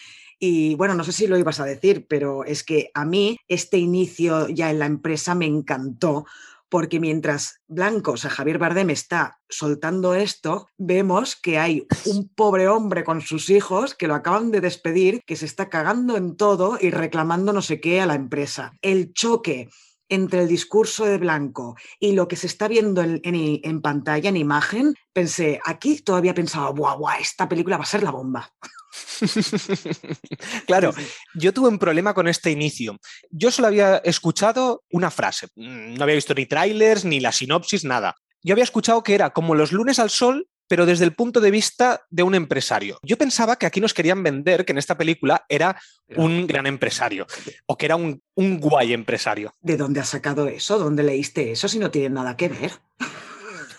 Y bueno, no sé si lo ibas a decir, pero es que a mí este inicio ya en la empresa me encantó porque mientras Blanco, o sea, Javier Bardem está soltando esto, vemos que hay un pobre hombre con sus hijos que lo acaban de despedir, que se está cagando en todo y reclamando no sé qué a la empresa. El choque entre el discurso de Blanco y lo que se está viendo en, pantalla, en imagen, pensé, aquí todavía pensaba, guau, guau, esta película va a ser la bomba. claro, yo tuve un problema con este inicio. Yo solo había escuchado una frase, mm, no había visto ni trailers, ni la sinopsis, nada. Yo había escuchado que era como los lunes al sol, pero desde el punto de vista de un empresario. Yo pensaba que aquí nos querían vender que en esta película era un gran empresario o que era un, un guay empresario. ¿De dónde has sacado eso? ¿Dónde leíste eso si no tiene nada que ver?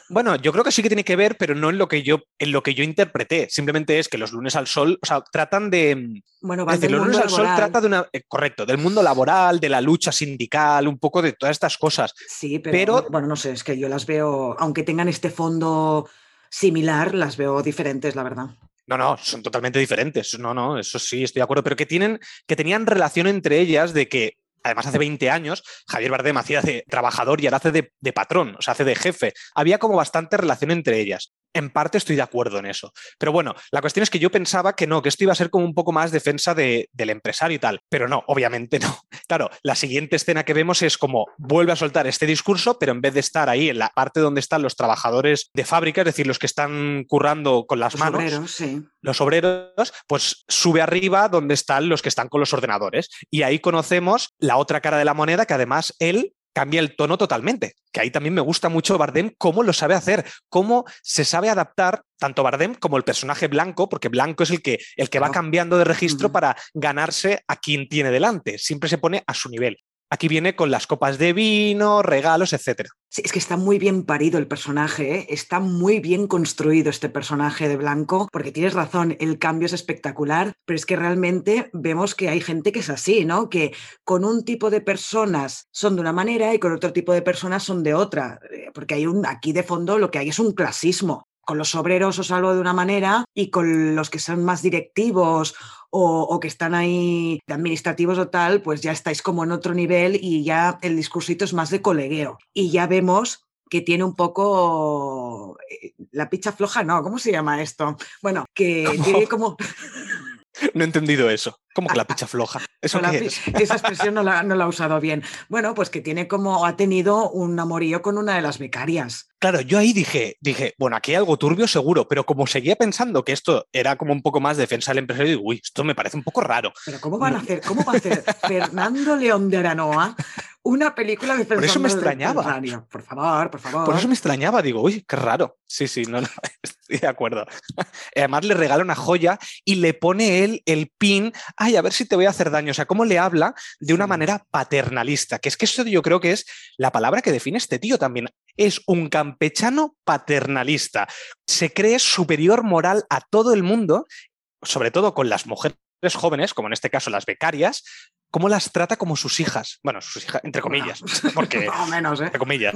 Bueno, yo creo que sí que tiene que ver, pero no en lo que yo, en lo que yo interpreté. Simplemente es que los lunes al sol, o sea, tratan de. Mm, bueno, los lunes al sol trata de una. Eh, correcto, del mundo laboral, de la lucha sindical, un poco de todas estas cosas. Sí, pero, Bueno, no sé, es que yo las veo, aunque tengan este fondo similar, las veo diferentes, la verdad. No, no, son totalmente diferentes. No, no, eso sí, estoy de acuerdo. Pero que tienen, que tenían relación entre ellas de que además hace 20 años, Javier Bardem hacía de trabajador y ahora hace de, de, patrón, o sea, hace de jefe. Había como bastante relación entre ellas en parte estoy de acuerdo en eso. Pero bueno, la cuestión es que yo pensaba que no, que esto iba a ser como un poco más defensa del empresario y tal. Pero no, obviamente no. Claro, la siguiente escena que vemos es como vuelve a soltar este discurso, pero en vez de estar ahí en la parte donde están los trabajadores de fábrica, es decir, los que están currando con las los manos, obreros, sí. los obreros, pues sube arriba donde están los que están con los ordenadores. Y ahí conocemos la otra cara de la moneda, que además él cambia el tono totalmente. Que ahí también me gusta mucho Bardem, cómo lo sabe hacer, cómo se sabe adaptar tanto Bardem como el personaje blanco, porque blanco es el que, el que va cambiando de registro para ganarse a quien tiene delante. Siempre se pone a su nivel. Aquí viene con las copas de vino, regalos, etc. Sí, es que está muy bien parido el personaje, ¿eh? está muy bien construido este personaje de Blanco, porque tienes razón, el cambio es espectacular, pero es que realmente vemos que hay gente que es así, ¿no? Que con un tipo de personas son de una manera y con otro tipo de personas son de otra, eh, porque hay un, aquí de fondo lo que hay es un clasismo con los obreros os hablo de una manera y con los que son más directivos o, que están ahí de administrativos o tal, pues ya estáis como en otro nivel y ya el discursito es más de colegueo. Y ya vemos que tiene un poco eh, la picha floja, no, ¿cómo se llama esto? Bueno, que tiene como... No he entendido eso. Como que la picha floja. ¿Eso Esa expresión no la, no la, ha usado bien. Bueno, pues que tiene como, ha tenido un amorío con una de las becarias. Claro, yo ahí dije, dije, bueno, aquí hay algo turbio seguro, pero como seguía pensando que esto era como un poco más defensa del empresario, digo, uy, esto me parece un poco raro. Pero ¿cómo van a hacer, cómo va a hacer Fernando León de Aranoa una película de Por eso me extrañaba. Por favor, por favor. Por eso me extrañaba, digo, uy, qué raro. Sí, sí, no, no estoy de acuerdo. Además le regala una joya y le pone él el pin ay, a ver si te voy a hacer daño. O sea, cómo le habla de una manera paternalista, que es que eso yo creo que es la palabra que define este tío también. Es un campechano paternalista. Se cree superior moral a todo el mundo, sobre todo con las mujeres jóvenes, como en este caso las becarias, cómo las trata como sus hijas. Bueno, sus hijas, entre comillas, porque... menos, ¿eh? Entre comillas.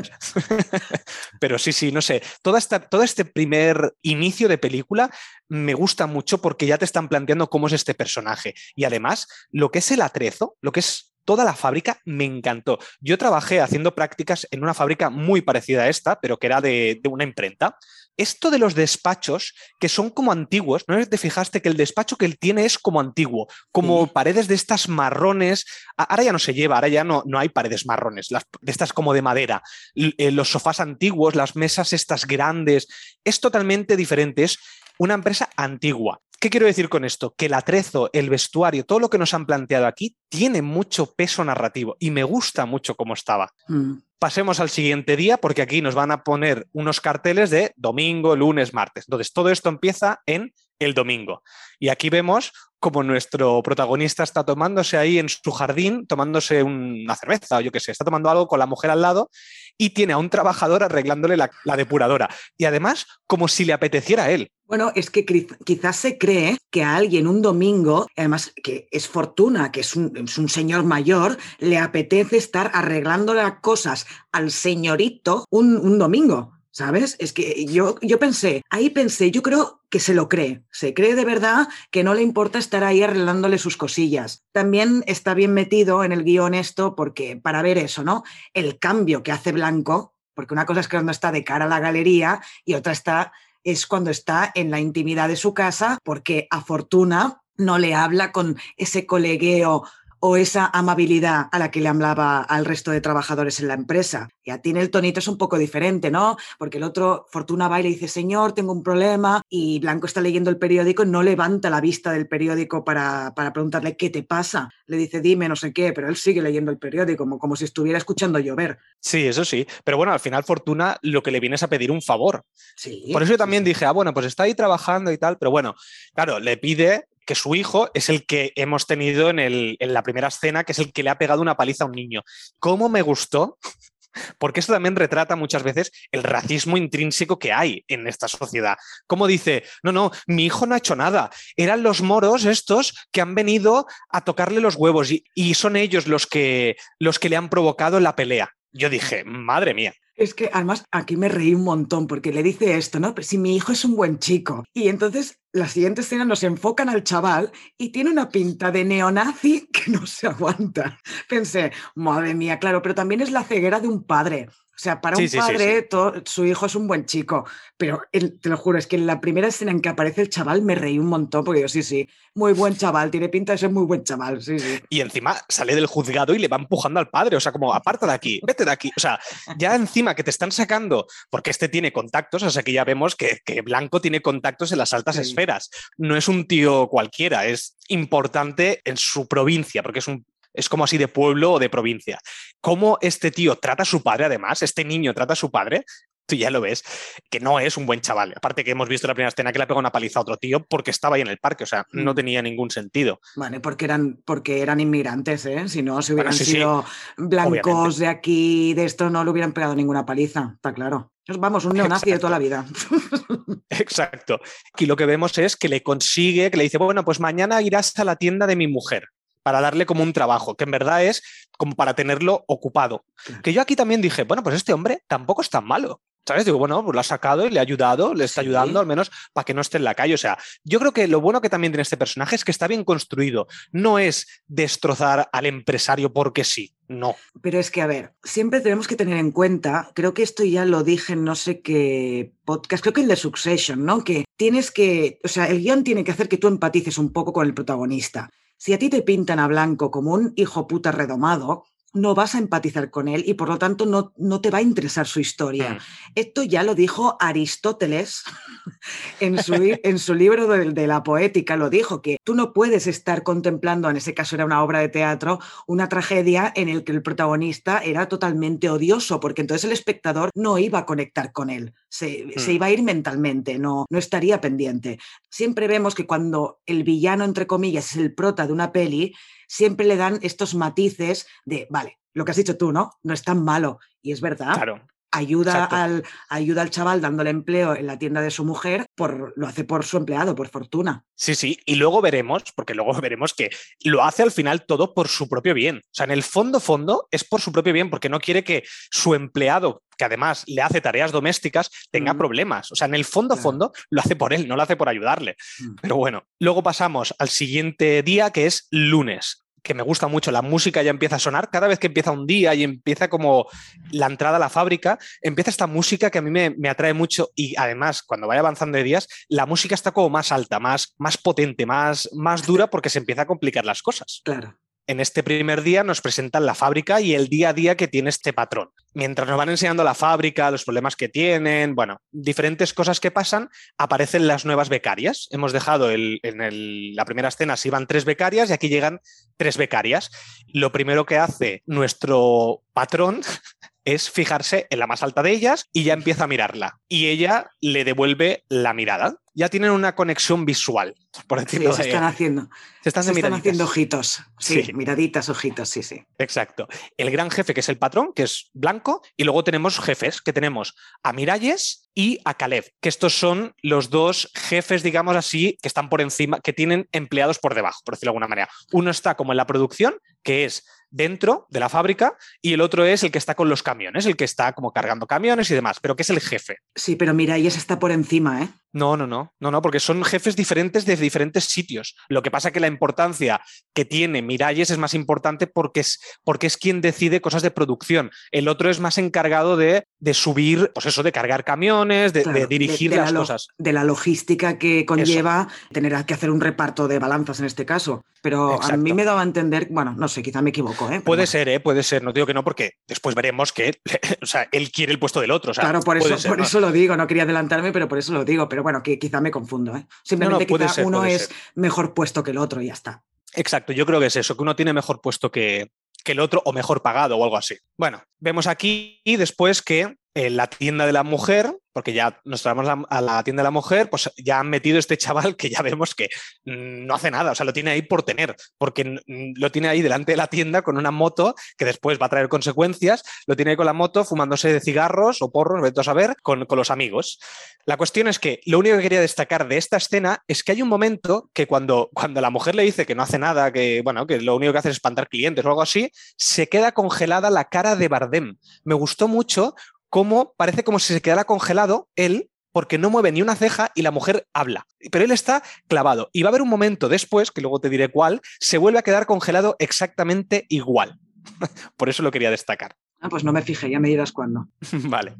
Pero sí, sí, no sé. Toda esta, todo este primer inicio de película me gusta mucho porque ya te están planteando cómo es este personaje. Y además, lo que es el atrezo, lo que es toda la fábrica me encantó. Yo trabajé haciendo prácticas en una fábrica muy parecida a esta, pero que era de, de una imprenta esto de los despachos que son como antiguos, ¿no te fijaste que el despacho que él tiene es como antiguo, como paredes de estas marrones? Ahora ya no se lleva, ahora ya no, no hay paredes marrones, las, de estas como de madera. Eh, los sofás antiguos, las mesas estas grandes, es totalmente diferente, es una empresa antigua. ¿Qué quiero decir con esto? Que el atrezo, el vestuario, todo lo que nos han planteado aquí tiene mucho peso narrativo y me gusta mucho cómo estaba. Mm. Pasemos al siguiente día porque aquí nos van a poner unos carteles de domingo, lunes, martes. Entonces, todo esto empieza en el domingo. Y aquí vemos como nuestro protagonista está tomándose ahí en su jardín, tomándose una cerveza o yo qué sé, está tomando algo con la mujer al lado y tiene a un trabajador arreglándole la, depuradora. Y además, como si le apeteciera a él. Bueno, es que quizás se cree que a alguien un domingo, además que es fortuna, que es un, señor mayor, le apetece estar arreglándole cosas al señorito un domingo. ¿Sabes? Es que yo, yo pensé, ahí pensé, yo creo que se lo cree, se cree de verdad que no le importa estar ahí arreglándole sus cosillas. También está bien metido en el guion esto porque para ver eso, ¿no? El cambio que hace Blanco, porque una cosa es que cuando está de cara a la galería y otra está es cuando está en la intimidad de su casa porque a Fortuna no le habla con ese colegueo o esa amabilidad a la que le hablaba al resto de trabajadores en la empresa. Ya tiene el tonito es un poco diferente, ¿no? Porque el otro, Fortuna va y le dice, señor, tengo un problema, y Blanco está leyendo el periódico, no levanta la vista del periódico para, para preguntarle qué te pasa. Le dice, dime, no sé qué, pero él sigue leyendo el periódico, como, como si estuviera escuchando llover. Sí, eso sí. Pero bueno, al final Fortuna lo que le viene es a pedir un favor. Sí, Por eso yo también sí. dije, ah, bueno, pues está ahí trabajando y tal, pero bueno, claro, le pide que su hijo es el que hemos tenido en, el- en la primera escena, que es el que le ha pegado una paliza a un niño. ¿Cómo me gustó? Porque eso también retrata muchas veces el racismo intrínseco que hay en esta sociedad. Como dice, no, no, mi hijo no ha hecho nada. Eran los moros estos que han venido a tocarle los huevos y, y son ellos los que, los que le han provocado la pelea. Yo dije, madre mía. Es que además aquí me reí un montón porque le dice esto, ¿no? Pero si mi hijo es un buen chico. Y entonces la siguiente escena nos enfocan al chaval y tiene una pinta de neonazi que no se aguanta. Pensé, madre mía, claro, pero también es la ceguera de un padre. O sea, para Sí, un sí, sí, padre to- su hijo es un buen chico. Pero el- te lo juro, es que en la primera escena en que aparece el chaval me reí un montón porque yo, sí, sí, muy buen chaval, tiene pinta de ser muy buen chaval, sí, sí. Y encima sale del juzgado y le va empujando al padre, o sea, como aparta de aquí, vete de aquí. O sea, ya encima que te están sacando, porque este tiene contactos, o sea, que ya vemos que, que Blanco tiene contactos en las altas esferas. No es un tío cualquiera, es importante en su provincia, porque es un es como así de pueblo o de provincia. Cómo este tío trata a su padre, además, este niño trata a su padre, tú ya lo ves, que no es un buen chaval. Aparte que hemos visto la primera escena que le ha pegado una paliza a otro tío porque estaba ahí en el parque, o sea, no Mm. tenía ningún sentido. Vale, porque eran, porque eran inmigrantes, ¿eh? Si no, si hubieran sí, sido blancos obviamente. de aquí, de esto, no le hubieran pegado ninguna paliza, está claro. Vamos, un neonazi de toda la vida. Exacto. Aquí lo que vemos es que le consigue, que le dice, bueno, pues mañana irás a la tienda de mi mujer para darle como un trabajo, que en verdad es como para tenerlo ocupado. Que yo aquí también dije, bueno, pues este hombre tampoco es tan malo. ¿Sabes? Digo, bueno, pues lo ha sacado y le ha ayudado, le está Sí. ayudando al menos para que no esté en la calle. O sea, yo creo que lo bueno que también tiene este personaje es que está bien construido. No es destrozar al empresario porque sí. No. Pero es que, a ver, siempre tenemos que tener en cuenta, creo que esto ya lo dije en no sé qué podcast, creo que el de Succession, ¿no? Que tienes que, o sea, el guion tiene que hacer que tú empatices un poco con el protagonista. Si a ti te pintan a Blanco como un hijo puta redomado, no vas a empatizar con él y por lo tanto no, no te va a interesar su historia. Mm. Esto ya lo dijo Aristóteles en su, en su libro de, de la poética, lo dijo, que tú no puedes estar contemplando, en ese caso era una obra de teatro, una tragedia en el que el protagonista era totalmente odioso, porque entonces el espectador no iba a conectar con él, se, se Mm. iba a ir mentalmente, no, no estaría pendiente. Siempre vemos que cuando el villano, entre comillas, es el prota de una peli, siempre le dan estos matices de, vale, lo que has dicho tú, ¿no? No es tan malo. Y es verdad, Claro. Ayuda al, ayuda al chaval dándole empleo en la tienda de su mujer, por, lo hace por su empleado, por fortuna. Sí, sí, y luego veremos, porque luego veremos que lo hace al final todo por su propio bien. O sea, en el fondo, fondo, es por su propio bien, porque no quiere que su empleado, que además le hace tareas domésticas, tenga Mm. problemas. O sea, en el fondo, Claro. fondo, lo hace por él, no lo hace por ayudarle. Mm. Pero bueno, luego pasamos al siguiente día, que es lunes que me gusta mucho, la música ya empieza a sonar, cada vez que empieza un día y empieza como la entrada a la fábrica, empieza esta música que a mí me, me atrae mucho y además cuando vaya avanzando de días, la música está como más alta, más, más potente, más, más dura porque se empieza a complicar las cosas. Claro. En este primer día nos presentan la fábrica y el día a día que tiene este patrón. Mientras nos van enseñando la fábrica, los problemas que tienen, bueno, diferentes cosas que pasan, aparecen las nuevas becarias. Hemos dejado en la primera escena, se iban tres becarias y aquí llegan tres becarias. Lo primero que hace nuestro patrón es fijarse en la más alta de ellas y ya empieza a mirarla. Y ella le devuelve la mirada. Ya tienen una conexión visual, por Sí, decirlo se de- están haciendo, se están se están haciendo ojitos. Sí, Sí. miraditas, ojitos, sí, sí. Exacto. El gran jefe, que es el patrón, que es blanco, y luego tenemos jefes, que tenemos a Miralles y a Caleb, que estos son los dos jefes, digamos así, que están por encima, que tienen empleados por debajo, por decirlo de alguna manera. Uno está como en la producción, que es dentro de la fábrica, y el otro es el que está con los camiones, el que está como cargando camiones y demás, pero que es el jefe. Sí, pero mira, ella está por encima, ¿eh? No, no, no, no, no, porque son jefes diferentes de diferentes sitios. Lo que pasa que la importancia que tiene Miralles es más importante porque es, porque es quien decide cosas de producción. El otro es más encargado de, subir, pues eso, de cargar camiones, de, dirigir las cosas. De la logística que conlleva tener que hacer un reparto de balanzas en este caso. Pero a mí me daba a entender, bueno, no sé, quizá me equivoco. ¿eh? Puede ser, ¿eh? puede ser, no digo que no, porque después veremos que o sea, él quiere el puesto del otro. claro, por, eso, por eso lo digo, no quería adelantarme, pero por eso lo digo. Pero bueno, que quizá me confundo. ¿eh? Simplemente quizá uno es mejor puesto que el otro y ya está. Exacto, yo creo que es eso, que uno tiene mejor puesto que, que el otro o mejor pagado o algo así. Bueno, vemos aquí después que en la tienda de la mujer, porque ya nos traemos a la tienda de la mujer, pues ya han metido este chaval que ya vemos que no hace nada, o sea, lo tiene ahí por tener, porque lo tiene ahí delante de la tienda con una moto que después va a traer consecuencias, lo tiene ahí con la moto fumándose de cigarros o porros, vete a saber, con, con los amigos. La cuestión es que lo único que quería destacar de esta escena es que hay un momento que cuando, cuando la mujer le dice que no hace nada, que bueno, que lo único que hace es espantar clientes o algo así, se queda congelada la cara de Bardem. Me gustó mucho cómo parece como si se quedara congelado él porque no mueve ni una ceja y la mujer habla. Pero él está clavado. Y va a haber un momento después, que luego te diré cuál, se vuelve a quedar congelado exactamente igual. Por eso lo quería destacar. Ah, pues no me fijé, ya me dirás cuándo. vale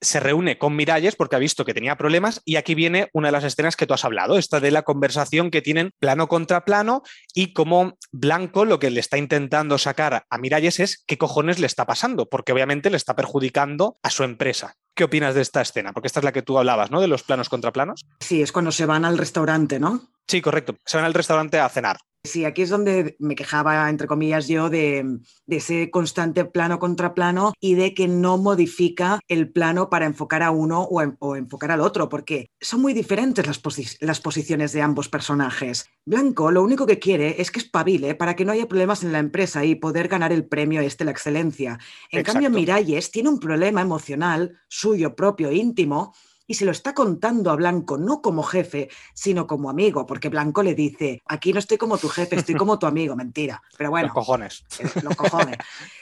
se reúne con Miralles porque ha visto que tenía problemas y aquí viene una de las escenas que tú has hablado, esta de la conversación que tienen plano contra plano y como Blanco lo que le está intentando sacar a Miralles es qué cojones le está pasando, porque obviamente le está perjudicando a su empresa. ¿Qué opinas de esta escena? Porque esta es la que tú hablabas, ¿no? De los planos contra planos. Sí, es cuando se van al restaurante, ¿no? Sí, correcto. Se van al restaurante a cenar. Sí, aquí es donde me quejaba, entre comillas, yo de, ese constante plano contra plano y de que no modifica el plano para enfocar a uno o, enfocar al otro, porque son muy diferentes las, las, posiciones de ambos personajes. Blanco lo único que quiere es que espabile para que no haya problemas en la empresa y poder ganar el premio este, la excelencia. En cambio, Miralles tiene un problema emocional suyo propio, íntimo, y se lo está contando a Blanco no como jefe, sino como amigo, porque Blanco le dice, aquí no estoy como tu jefe, estoy como tu amigo, mentira. Pero bueno. Los cojones. Eh, los cojones.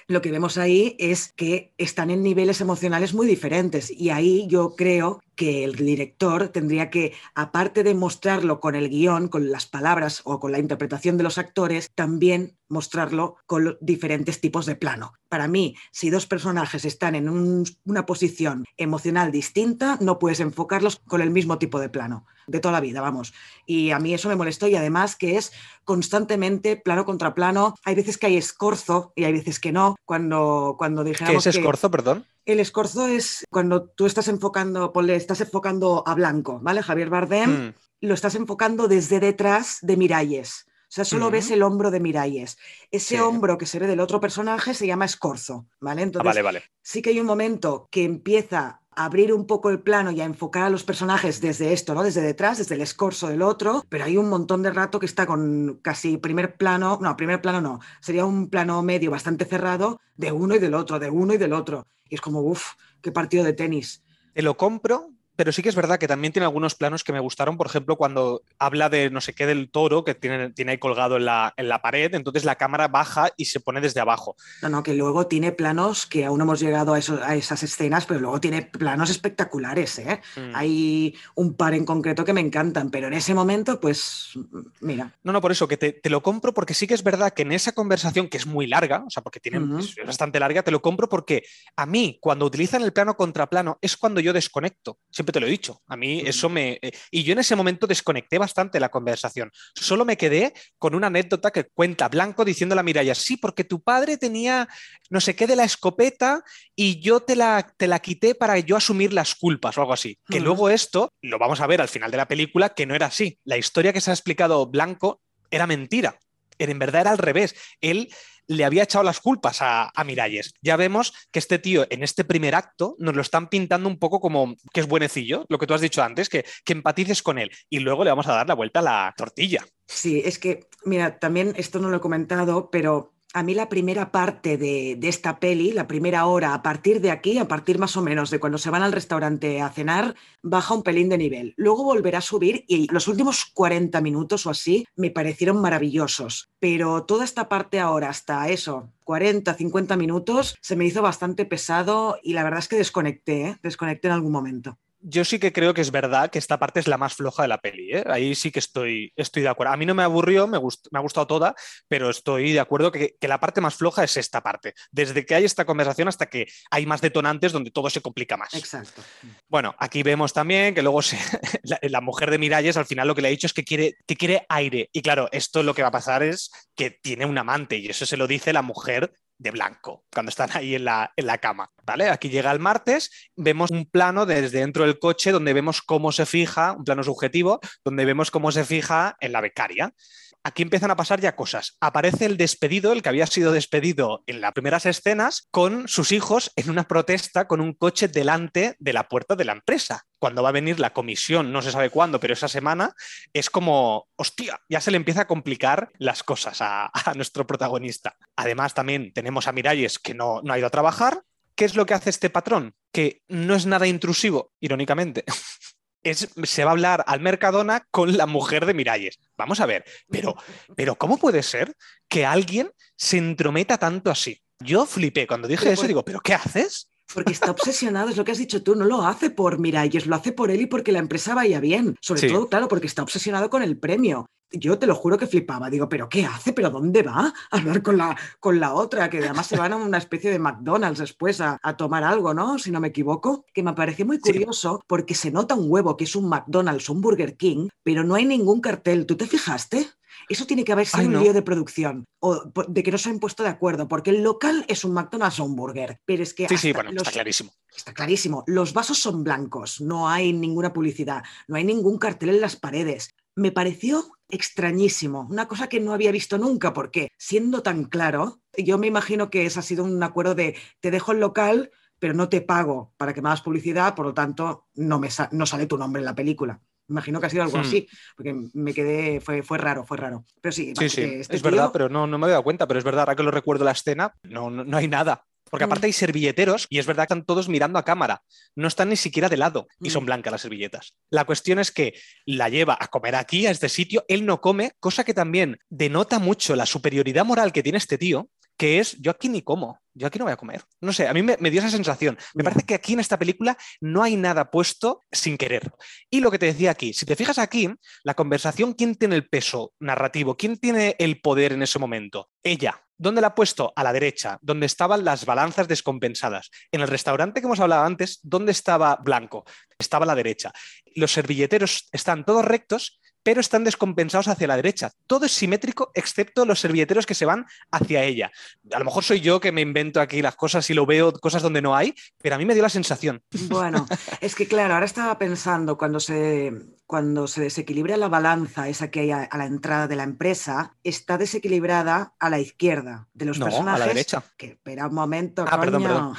lo que vemos ahí es que están en niveles emocionales muy diferentes y ahí yo creo que el director tendría que, aparte de mostrarlo con el guion, con las palabras o con la interpretación de los actores, también mostrarlo con diferentes tipos de plano. Para mí, si dos personajes están en una posición emocional distinta, no puedes enfocarlos con el mismo tipo de plano de toda la vida, vamos. Y a mí eso me molestó y además que es constantemente plano contra plano. Hay veces que hay escorzo y hay veces que no. Cuando, cuando dijéramos ¿Qué es escorzo, perdón? El escorzo es cuando tú estás enfocando, ponle, estás enfocando a Blanco, ¿vale? Javier Bardem, mm. lo estás enfocando desde detrás de Miralles. O sea, solo ves mm. el hombro de Miralles. Ese hombro que se ve del otro personaje se llama escorzo, ¿vale? Entonces, vale, vale. sí que hay un momento que empieza abrir un poco el plano y a enfocar a los personajes desde esto, ¿no? Desde detrás, desde el escorzo del otro, pero hay un montón de rato que está con casi primer plano, no, primer plano no, sería un plano medio bastante cerrado de uno y del otro, de uno y del otro. Y es como, uff, qué partido de tenis. Te lo compro, pero sí que es verdad que también tiene algunos planos que me gustaron, por ejemplo, cuando habla de no sé qué del toro que tiene, tiene ahí colgado en la, en la pared, entonces la cámara baja y se pone desde abajo. No, no, que luego tiene planos que aún no hemos llegado a, a esas escenas, pero luego tiene planos espectaculares. ¿eh? Mm. Hay un par en concreto que me encantan, pero en ese momento, pues, mira. No, no, por eso, que te, te lo compro porque sí que es verdad que en esa conversación, que es muy larga, o sea, porque tiene, es bastante larga, te lo compro porque a mí, cuando utilizan el plano contra plano, es cuando yo desconecto siempre te lo he dicho. A mí eso me... Eh, y yo en ese momento desconecté bastante la conversación. Solo me quedé con una anécdota que cuenta Blanco diciéndole a Miraya, sí, porque tu padre tenía no sé qué de la escopeta y yo te la, te la quité para yo asumir las culpas o algo así. Que luego esto lo vamos a ver al final de la película que no era así. La historia que se ha explicado Blanco era mentira. En verdad era al revés. Él le había echado las culpas a, Miralles. Ya vemos que este tío en este primer acto nos lo están pintando un poco como que es buenecillo, lo que tú has dicho antes, que, que empatices con él y luego le vamos a dar la vuelta a la tortilla. Sí, es que, mira, también esto no lo he comentado, pero a mí la primera parte de, esta peli, la primera hora, a partir de aquí, a partir más o menos de cuando se van al restaurante a cenar, baja un pelín de nivel. Luego volverá a subir y los últimos 40 minutos o así me parecieron maravillosos. Pero toda esta parte ahora, hasta eso, 40, 50 minutos, se me hizo bastante pesado y la verdad es que desconecté, ¿eh? desconecté en algún momento. Yo sí que creo que es verdad que esta parte es la más floja de la peli. ¿eh? Ahí sí que estoy, estoy de acuerdo. A mí no me aburrió, me, me ha gustado toda, pero estoy de acuerdo que, que, la parte más floja es esta parte. Desde que hay esta conversación hasta que hay más detonantes donde todo se complica más. Exacto. Bueno, aquí vemos también que luego se, la, la, mujer de Miralles al final lo que le ha dicho es que quiere, que quiere aire. Y claro, esto lo que va a pasar es que tiene un amante y eso se lo dice la mujer de blanco cuando están ahí en la, en la cama. ¿vale? Aquí llega el martes, vemos un plano desde dentro del coche donde vemos cómo se fija, un plano subjetivo, donde vemos cómo se fija en la becaria aquí empiezan a pasar ya cosas. Aparece el despedido, el que había sido despedido en las primeras escenas, con sus hijos en una protesta con un coche delante de la puerta de la empresa. Cuando va a venir la comisión, no se sabe cuándo, pero esa semana es como, hostia, ya se le empieza a complicar las cosas a, a nuestro protagonista. Además, también tenemos a Miralles que no, no ha ido a trabajar. ¿Qué es lo que hace este patrón? Que no es nada intrusivo, irónicamente. es, se va a hablar al Mercadona con la mujer de Miralles. Vamos a ver, pero, pero ¿cómo puede ser que alguien se entrometa tanto así? Yo flipé cuando dije pero eso, por... digo, ¿pero qué haces? Porque está obsesionado, es lo que has dicho tú, no lo hace por Miralles, lo hace por él y porque la empresa vaya bien. Sobre sí. todo, claro, porque está obsesionado con el premio. Yo te lo juro que flipaba. Digo, ¿pero qué hace? ¿Pero dónde va? A hablar con la, con la otra, que además se van a una especie de McDonald's después a, a tomar algo, ¿no? Si no me equivoco. Que me pareció muy curioso sí. porque se nota un huevo que es un McDonald's, un Burger King, pero no hay ningún cartel. ¿Tú te fijaste? Eso tiene que haber sido Ay, un lío de producción o de que no se han puesto de acuerdo, porque el local es un McDonald's o un burger. Pero es que. Sí, sí, bueno, los... está clarísimo. Está clarísimo. Los vasos son blancos, no hay ninguna publicidad, no hay ningún cartel en las paredes. Me pareció extrañísimo, una cosa que no había visto nunca, porque siendo tan claro, yo me imagino que ese ha sido un acuerdo de te dejo el local, pero no te pago para que me hagas publicidad, por lo tanto, no, me sa no sale tu nombre en la película imagino que ha sido algo hmm. así, porque me quedé, fue, fue raro, fue raro. Pero sí, sí, sí. Este es tío... verdad, pero no, no me había dado cuenta, pero es verdad, ahora que lo recuerdo la escena, no, no, no hay nada. Porque aparte hay servilleteros y es verdad que están todos mirando a cámara, no están ni siquiera de lado y son blancas las servilletas. La cuestión es que la lleva a comer aquí, a este sitio, él no come, cosa que también denota mucho la superioridad moral que tiene este tío, que es yo aquí ni como, yo aquí no voy a comer. No sé, a mí me, me, dio esa sensación. Me parece que aquí en esta película no hay nada puesto sin querer. Y lo que te decía aquí, si te fijas aquí, la conversación, ¿quién tiene el peso narrativo? ¿Quién tiene el poder en ese momento? Ella. ¿Dónde la ha puesto? A la derecha, donde estaban las balanzas descompensadas. En el restaurante que hemos hablado antes, ¿dónde estaba Blanco? Estaba a la derecha. Los servilleteros están todos rectos pero están descompensados hacia la derecha. Todo es simétrico excepto los servilleteros que se van hacia ella. A lo mejor soy yo que me invento aquí las cosas y lo veo cosas donde no hay, pero a mí me dio la sensación. Bueno, es que claro, ahora estaba pensando cuando se, cuando se desequilibra la balanza, esa que hay a, a la entrada de la empresa, está desequilibrada a la izquierda de los no, personajes. A la derecha. Que, espera un momento, ah, coño. Perdón, perdón.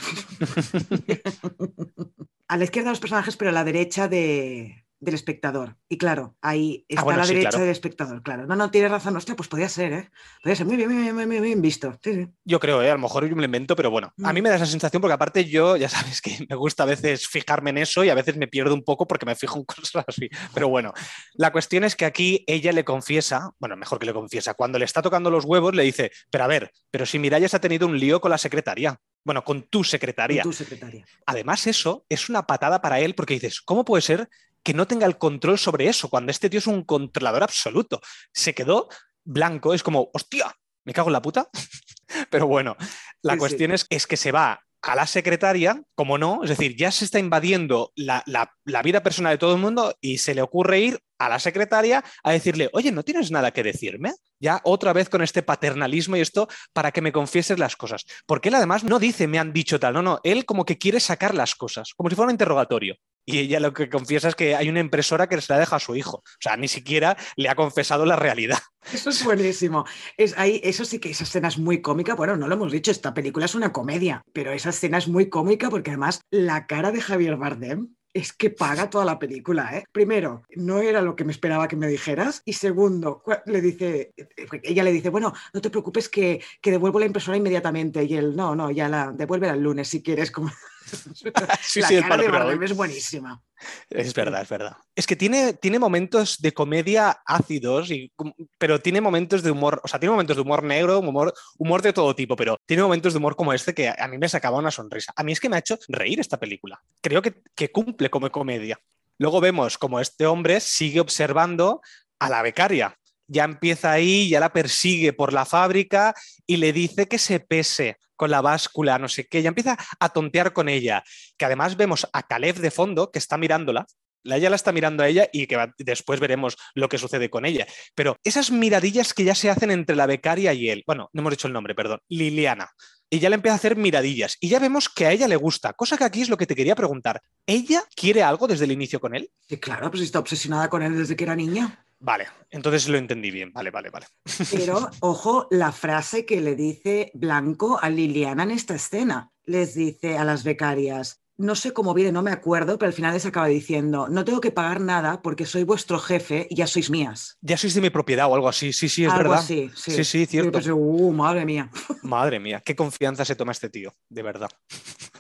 a la izquierda de los personajes, pero a la derecha de, del espectador. Y claro, ahí está ah, bueno, a la sí, derecha claro. del espectador, claro. No, no, tienes razón. Hostia, pues podría ser, ¿eh? Podría ser muy bien, muy bien, muy bien, visto. Sí, sí. Yo creo, ¿eh? A lo mejor yo me lo invento, pero bueno. A mí Mm. me da esa sensación porque aparte yo, ya sabes que me gusta a veces fijarme en eso y a veces me pierdo un poco porque me fijo en cosas así. Pero bueno, la cuestión es que aquí ella le confiesa, bueno, mejor que le confiesa, cuando le está tocando los huevos le dice, pero a ver, pero si Miralles ha tenido un lío con la secretaria. Bueno, con tu secretaria. Con tu secretaria. Además, eso es una patada para él porque dices, ¿cómo puede ser que no tenga el control sobre eso cuando este tío es un controlador absoluto? Se quedó blanco, es como, hostia, me cago en la puta. Pero bueno, la sí, cuestión sí. Es, es que se va a la secretaria, como no, es decir, ya se está invadiendo la, la, la, vida personal de todo el mundo y se le ocurre ir a la secretaria a decirle, oye, ¿no tienes nada que decirme? Ya otra vez con este paternalismo y esto para que me confieses las cosas. Porque él además no dice, me han dicho tal, no, no, él como que quiere sacar las cosas, como si fuera un interrogatorio. Y ella lo que confiesa es que hay una impresora que se la deja a su hijo. O sea, ni siquiera le ha confesado la realidad. Eso es buenísimo. Es, ahí, eso sí que esa escena es muy cómica. Bueno, no lo hemos dicho, esta película es una comedia, pero esa escena es muy cómica porque además la cara de Javier Bardem es que paga toda la película, ¿eh? Primero, no era lo que me esperaba que me dijeras. Y segundo, le dice, ella le dice, bueno, no te preocupes que, que devuelvo la impresora inmediatamente. Y él, no, no, ya la devuelve el lunes si quieres. Como... sí, la cara de Bardem es buenísima. Es verdad, es verdad. Es que tiene, tiene momentos de comedia ácidos, y, pero tiene momentos de humor, o sea, tiene momentos de humor negro, humor, humor de todo tipo, pero tiene momentos de humor como este que a mí me sacaba una sonrisa. A mí es que me ha hecho reír esta película. Creo que, que cumple como comedia. Luego vemos como este hombre sigue observando a la becaria. Ya empieza ahí, ya la persigue por la fábrica y le dice que se pese con la báscula, no sé qué, ya empieza a tontear con ella, que además vemos a Caleb de fondo que está mirándola, ella la está mirando a ella y que después veremos lo que sucede con ella. Pero esas miradillas que ya se hacen entre la becaria y él, bueno, no hemos dicho el nombre, perdón, Liliana, y ya le empieza a hacer miradillas y ya vemos que a ella le gusta, cosa que aquí es lo que te quería preguntar. ¿Ella quiere algo desde el inicio con él? Claro, pues está obsesionada con él desde que era niña. Vale, entonces lo entendí bien. Vale, vale, vale. Pero ojo, la frase que le dice Blanco a Liliana en esta escena. Les dice a las becarias, no sé cómo viene, no me acuerdo, pero al final les acaba diciendo, no tengo que pagar nada porque soy vuestro jefe y ya sois mías. Ya sois de mi propiedad o algo así, sí, sí, es algo verdad. Así, sí, sí, sí, cierto. uh, madre mía. Madre mía, qué confianza se toma este tío, de verdad.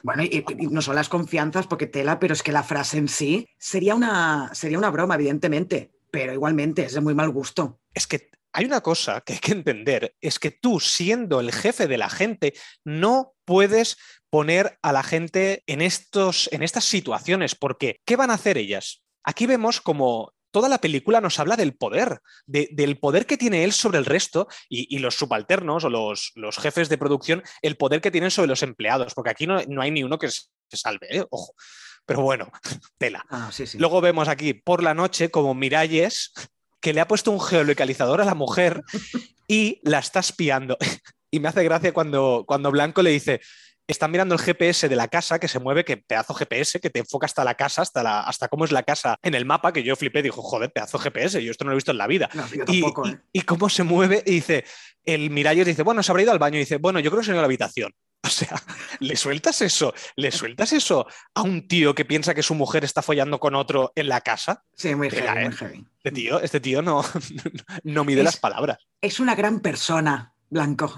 Bueno, y, no son las confianzas porque tela, pero es que la frase en sí sería una, sería una broma, evidentemente pero igualmente es de muy mal gusto. Es que hay una cosa que hay que entender, es que tú siendo el jefe de la gente no puedes poner a la gente en, estos, en estas situaciones, porque ¿qué van a hacer ellas? Aquí vemos como toda la película nos habla del poder, del poder que tiene él sobre el resto y, los subalternos o los, los, jefes de producción, el poder que tienen sobre los empleados, porque aquí no, no hay ni uno que se salve, ¿eh? ojo. Pero bueno, tela. Ah, Luego vemos aquí por la noche como Miralles que le ha puesto un geolocalizador a la mujer y la está espiando. Y me hace gracia cuando, cuando Blanco le dice, está mirando el GPS de la casa que se mueve, que pedazo GPS, que te enfoca hasta la casa, hasta, la, hasta cómo es la casa en el mapa, que yo flipé, dijo, joder, pedazo GPS, yo esto no lo he visto en la vida. y, ¿eh? y, cómo se mueve, y dice, el Miralles dice, bueno, se habrá ido al baño, y dice, bueno, yo creo que se ha ido a la habitación. O sea, le sueltas eso, le sueltas eso a un tío que piensa que su mujer está follando con otro en la casa. Sí, muy heavy, muy heavy. Este tío, este tío no, no mide las palabras. Es una gran persona, Blanco.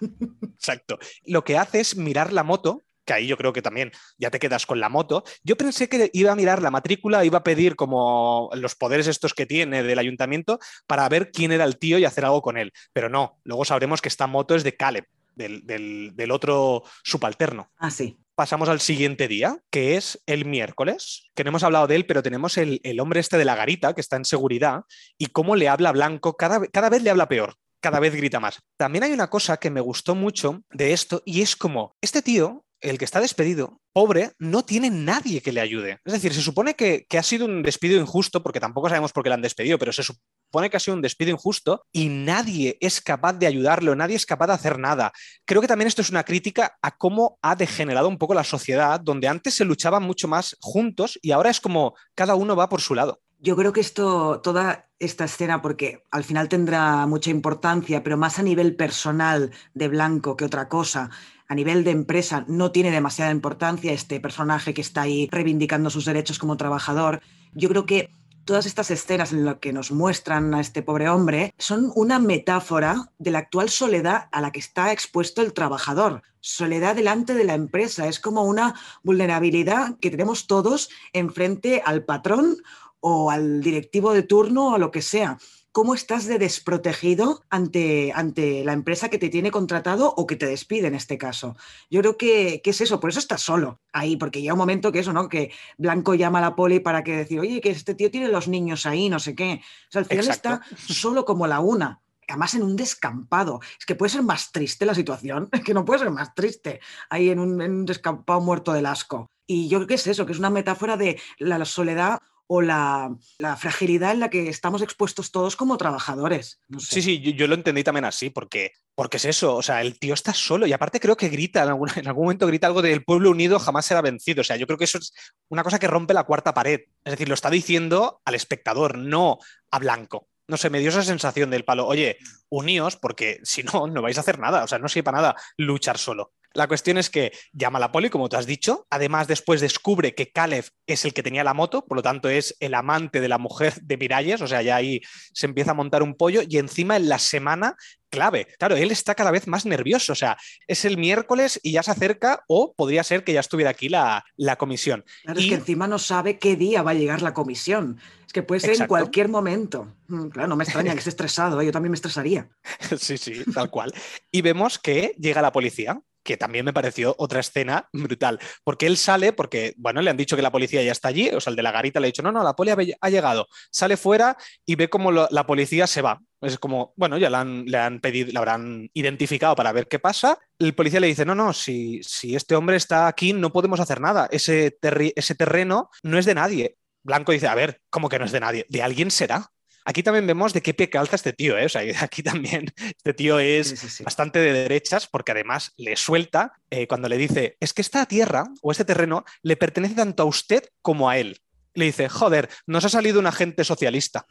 Exacto. Lo que hace es mirar la moto que ahí yo creo que también ya te quedas con la moto. Yo pensé que iba a mirar la matrícula, iba a pedir como los poderes estos que tiene del ayuntamiento para ver quién era el tío y hacer algo con él. Pero no, luego sabremos que esta moto es de Caleb, del, otro subalterno. Ah, sí. Pasamos al siguiente día, que es el miércoles, que no hemos hablado de él, pero tenemos el, hombre este de la garita, que está en seguridad, y cómo le habla Blanco, cada, cada vez le habla peor cada vez grita más. También hay una cosa que me gustó mucho de esto y es como este tío, el que está despedido, pobre, no tiene nadie que le ayude. Es decir, se supone que, ha sido un despido injusto, porque tampoco sabemos por qué le han despedido, pero se, supone que ha sido un despido injusto y nadie es capaz de ayudarlo, nadie es capaz de hacer nada. Creo que también esto es una crítica a cómo ha degenerado un poco la sociedad, donde antes se luchaban mucho más juntos y ahora es como cada uno va por su lado. Yo creo que esto, toda esta escena, porque al final tendrá mucha importancia, pero más a nivel personal de Blanco que otra cosa, a nivel de empresa no tiene demasiada importancia este personaje que está ahí reivindicando sus derechos como trabajador. Yo creo que todas estas escenas en las que nos muestran a este pobre hombre son una metáfora de la actual soledad a la que está expuesto el trabajador. Soledad delante de la empresa. Es como una vulnerabilidad que tenemos todos enfrente al patrón o al directivo de turno o lo que sea cómo estás de desprotegido ante, ante la empresa que te tiene contratado o que te despide en este caso. Yo creo que, es eso, por eso estás solo ahí, porque llega un momento que eso, ¿no? Que Blanco llama a la poli para que decir, oye, que este tío tiene los niños ahí, no sé qué. O sea, al final está solo como la una además en un descampado. Es que puede ser más triste la situación, es que no puede ser más triste ahí en un, en un descampado muerto del asco. Y yo creo que es eso, que es una metáfora de la soledad o la, fragilidad en la que estamos expuestos todos como trabajadores. Sí, sí, yo, lo entendí también así, porque, porque es eso, o sea, el tío está solo y aparte creo que grita, en algún, en algún momento grita algo del pueblo unido jamás será vencido, o sea, yo creo que eso es una cosa que rompe la cuarta pared, es decir, lo está diciendo al espectador, no a Blanco. No sé, me dio esa sensación del palo, oye, uníos porque si no, no vais a hacer nada, o sea, no sirve para nada luchar solo. La cuestión es que llama a la poli, como tú has dicho. Además, después descubre que Caleb es el que tenía la moto, por lo tanto, es el amante de la mujer de Miralles. O sea, ya ahí se empieza a montar un pollo. Y encima, en la semana clave. Claro, él está cada vez más nervioso. O sea, es el miércoles y ya se acerca, o podría ser que ya estuviera aquí la, la comisión. Claro, es que encima no sabe qué día va a llegar la comisión. Es que puede ser en cualquier momento. Mm, claro, no me extraña que esté estresado, ¿eh? yo también me estresaría. Sí, sí, tal cual. Y vemos que llega la policía que también me pareció otra escena brutal, porque él sale, porque, bueno, le han dicho que la policía ya está allí, o sea, el de la garita le ha dicho, no, no, la policía ha llegado, sale fuera y ve como la policía se va. Es como, bueno, ya le han, le han pedido, le habrán identificado para ver qué pasa. El policía le dice, no, no, si, si este hombre está aquí no podemos hacer nada, ese, ese terreno no es de nadie. Blanco dice, a ver, ¿cómo que no es de nadie? De alguien será. Aquí también vemos de qué pie calza este tío, ¿eh? O sea, aquí también este tío es bastante de derechas porque además le suelta eh, cuando le dice, es que esta tierra o este terreno le pertenece tanto a usted como a él. Le dice, joder, nos ha salido un agente socialista.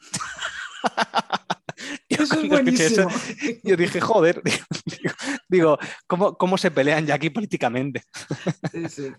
Yo, eso es buenísimo. yo dije, joder, digo, ¿cómo, ¿cómo, se pelean ya aquí políticamente? Sí, sí.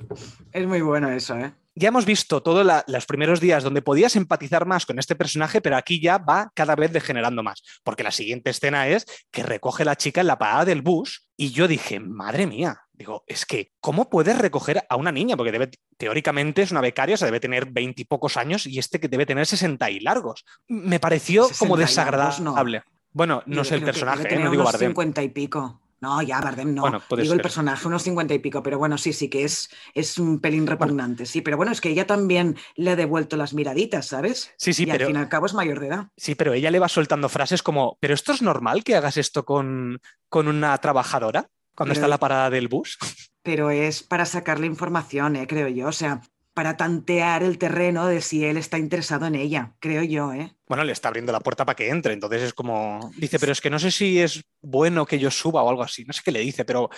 Es muy bueno eso, ¿eh? ya hemos visto todos los primeros días donde podías empatizar más con este personaje, pero aquí ya va cada vez degenerando más, porque la siguiente escena es que recoge la chica en la parada del bus y yo dije, madre mía, digo, es que, ¿cómo puedes recoger a una niña? Porque debe, teóricamente es una becaria, o sea, debe tener veintipocos años y este que debe tener sesenta y largos. Me pareció como desagradable. Bueno, no sé el personaje, ¿eh? no digo Bardem. cincuenta y pico. No, ya, Bardem no. Digo el personaje, unos cincuenta y pico, pero bueno, sí, sí que es, es un pelín repugnante, sí. Pero bueno, es que ella también le ha devuelto las miraditas, ¿sabes? Sí, sí, y pero. Al fin y al cabo es mayor de edad. Sí, pero ella le va soltando frases como, ¿pero esto es normal que hagas esto con, con una trabajadora cuando está en la parada del bus? Pero es para sacarle información, ¿eh? creo yo. O sea, para tantear el terreno de si él está interesado en ella, creo yo, ¿eh? Bueno, le está abriendo la puerta para que entre, entonces es como, dice, pero es que no sé si es bueno que yo suba o algo así, no sé qué le dice, pero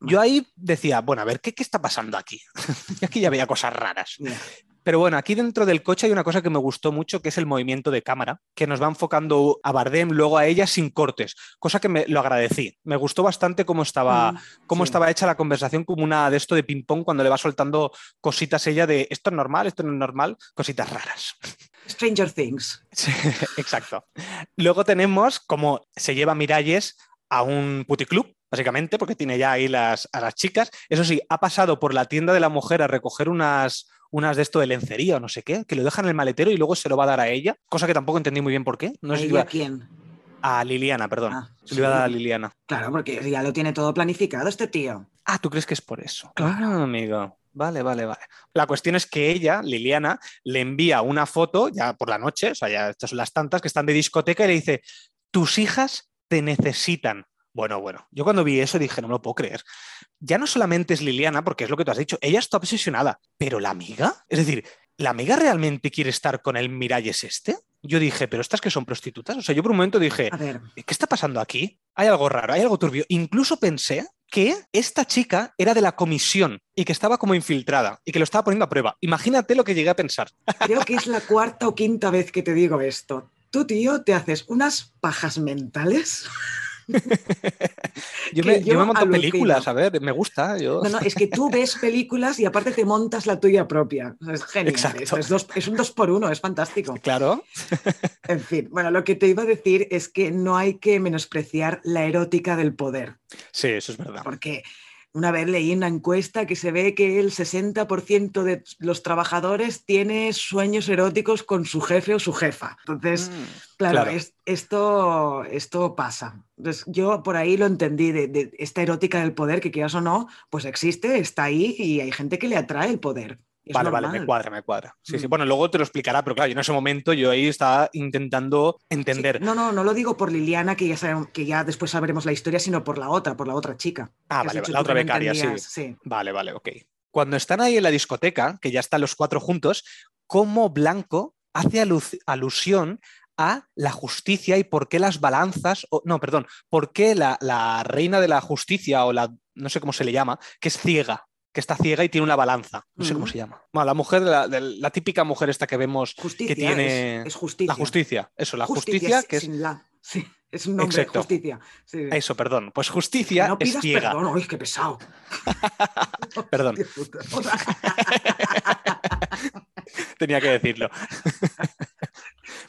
yo ahí decía, bueno, a ver, ¿qué, qué está pasando aquí? y aquí ya veía cosas raras. Pero bueno, aquí dentro del coche hay una cosa que me gustó mucho, que es el movimiento de cámara, que nos va enfocando a Bardem, luego a ella sin cortes, cosa que me lo agradecí. Me gustó bastante cómo estaba, mm, cómo estaba hecha la conversación, como una de esto de ping-pong, cuando le va soltando cositas ella de esto es normal, esto no es normal, cositas raras. Stranger Things. exacto. Luego tenemos como se lleva Miralles a un puticlub, básicamente, porque tiene ya ahí las, a las chicas. Eso sí, ha pasado por la tienda de la mujer a recoger unas, unas de esto de lencería o no sé qué, que lo dejan en el maletero y luego se lo va a dar a ella, cosa que tampoco entendí muy bien por qué. No sé ¿A quién? A Liliana, perdón. Ah, se lo iba a dar a Liliana. Claro, porque ya lo tiene todo planificado este tío. Ah, ¿tú crees que es por eso? Claro, amigo. Vale, vale, vale. La cuestión es que ella, Liliana, le envía una foto ya por la noche, o sea, ya estas son las tantas que están de discoteca y le dice, tus hijas te necesitan. Bueno, bueno, yo cuando vi eso dije, no me lo puedo creer. Ya no solamente es Liliana, porque es lo que tú has dicho, ella está obsesionada, pero la amiga, es decir, ¿la amiga realmente quiere estar con el Miralles este? Yo dije, pero estas que son prostitutas. O sea, yo por un momento dije, ¿qué está pasando aquí? Hay algo raro, hay algo turbio. Incluso pensé que esta chica era de la comisión y que estaba como infiltrada y que lo estaba poniendo a prueba. Imagínate lo que llegué a pensar. Creo que es la cuarta o quinta vez que te digo esto. Tú, tío, te haces unas pajas mentales yo, me, yo, monto películas, a ver, me gusta. Yo. No, no, es que tú ves películas y aparte te montas la tuya propia. Es genial. Es, un dos por uno, es fantástico. Claro. En fin, bueno, lo que te iba a decir es que no hay que menospreciar la erótica del poder. Sí, eso es verdad. Porque una vez leí una encuesta que se ve que el 60% de los trabajadores tiene sueños eróticos con su jefe o su jefa. Entonces, mm, claro, esto, esto pasa. Entonces, yo por ahí lo entendí, de, esta erótica del poder, que quieras o no, pues existe, está ahí y hay gente que le atrae el poder vale, vale, me cuadra, me cuadra. Sí, sí. Mm. Bueno, luego te lo explicará, pero claro, yo en ese momento yo ahí estaba intentando entender. No, no, no lo digo por Liliana, que ya, sabemos, que ya después sabremos la historia, sino por la otra, por la otra chica. Ah, vale, la otra becaria, sí. sí. Vale, vale, ok. Cuando están ahí en la discoteca, que ya están los cuatro juntos, ¿cómo Blanco hace alusión a la justicia y por qué las balanzas, o, no, perdón, por qué la, la, reina de la justicia o la, no sé cómo se le llama, que es ciega, que está ciega y tiene una balanza. No sé cómo se llama. Bueno, la mujer, la, típica mujer esta que vemos justicia, que tiene. Es, justicia. La justicia, eso, la justicia, que es. la. Sí. Es un nombre, Exacto. justicia. Sí. Eso, perdón. Pues justicia no es pidas ciega. perdón, uy, qué pesado. Perdón. Tenía que decirlo.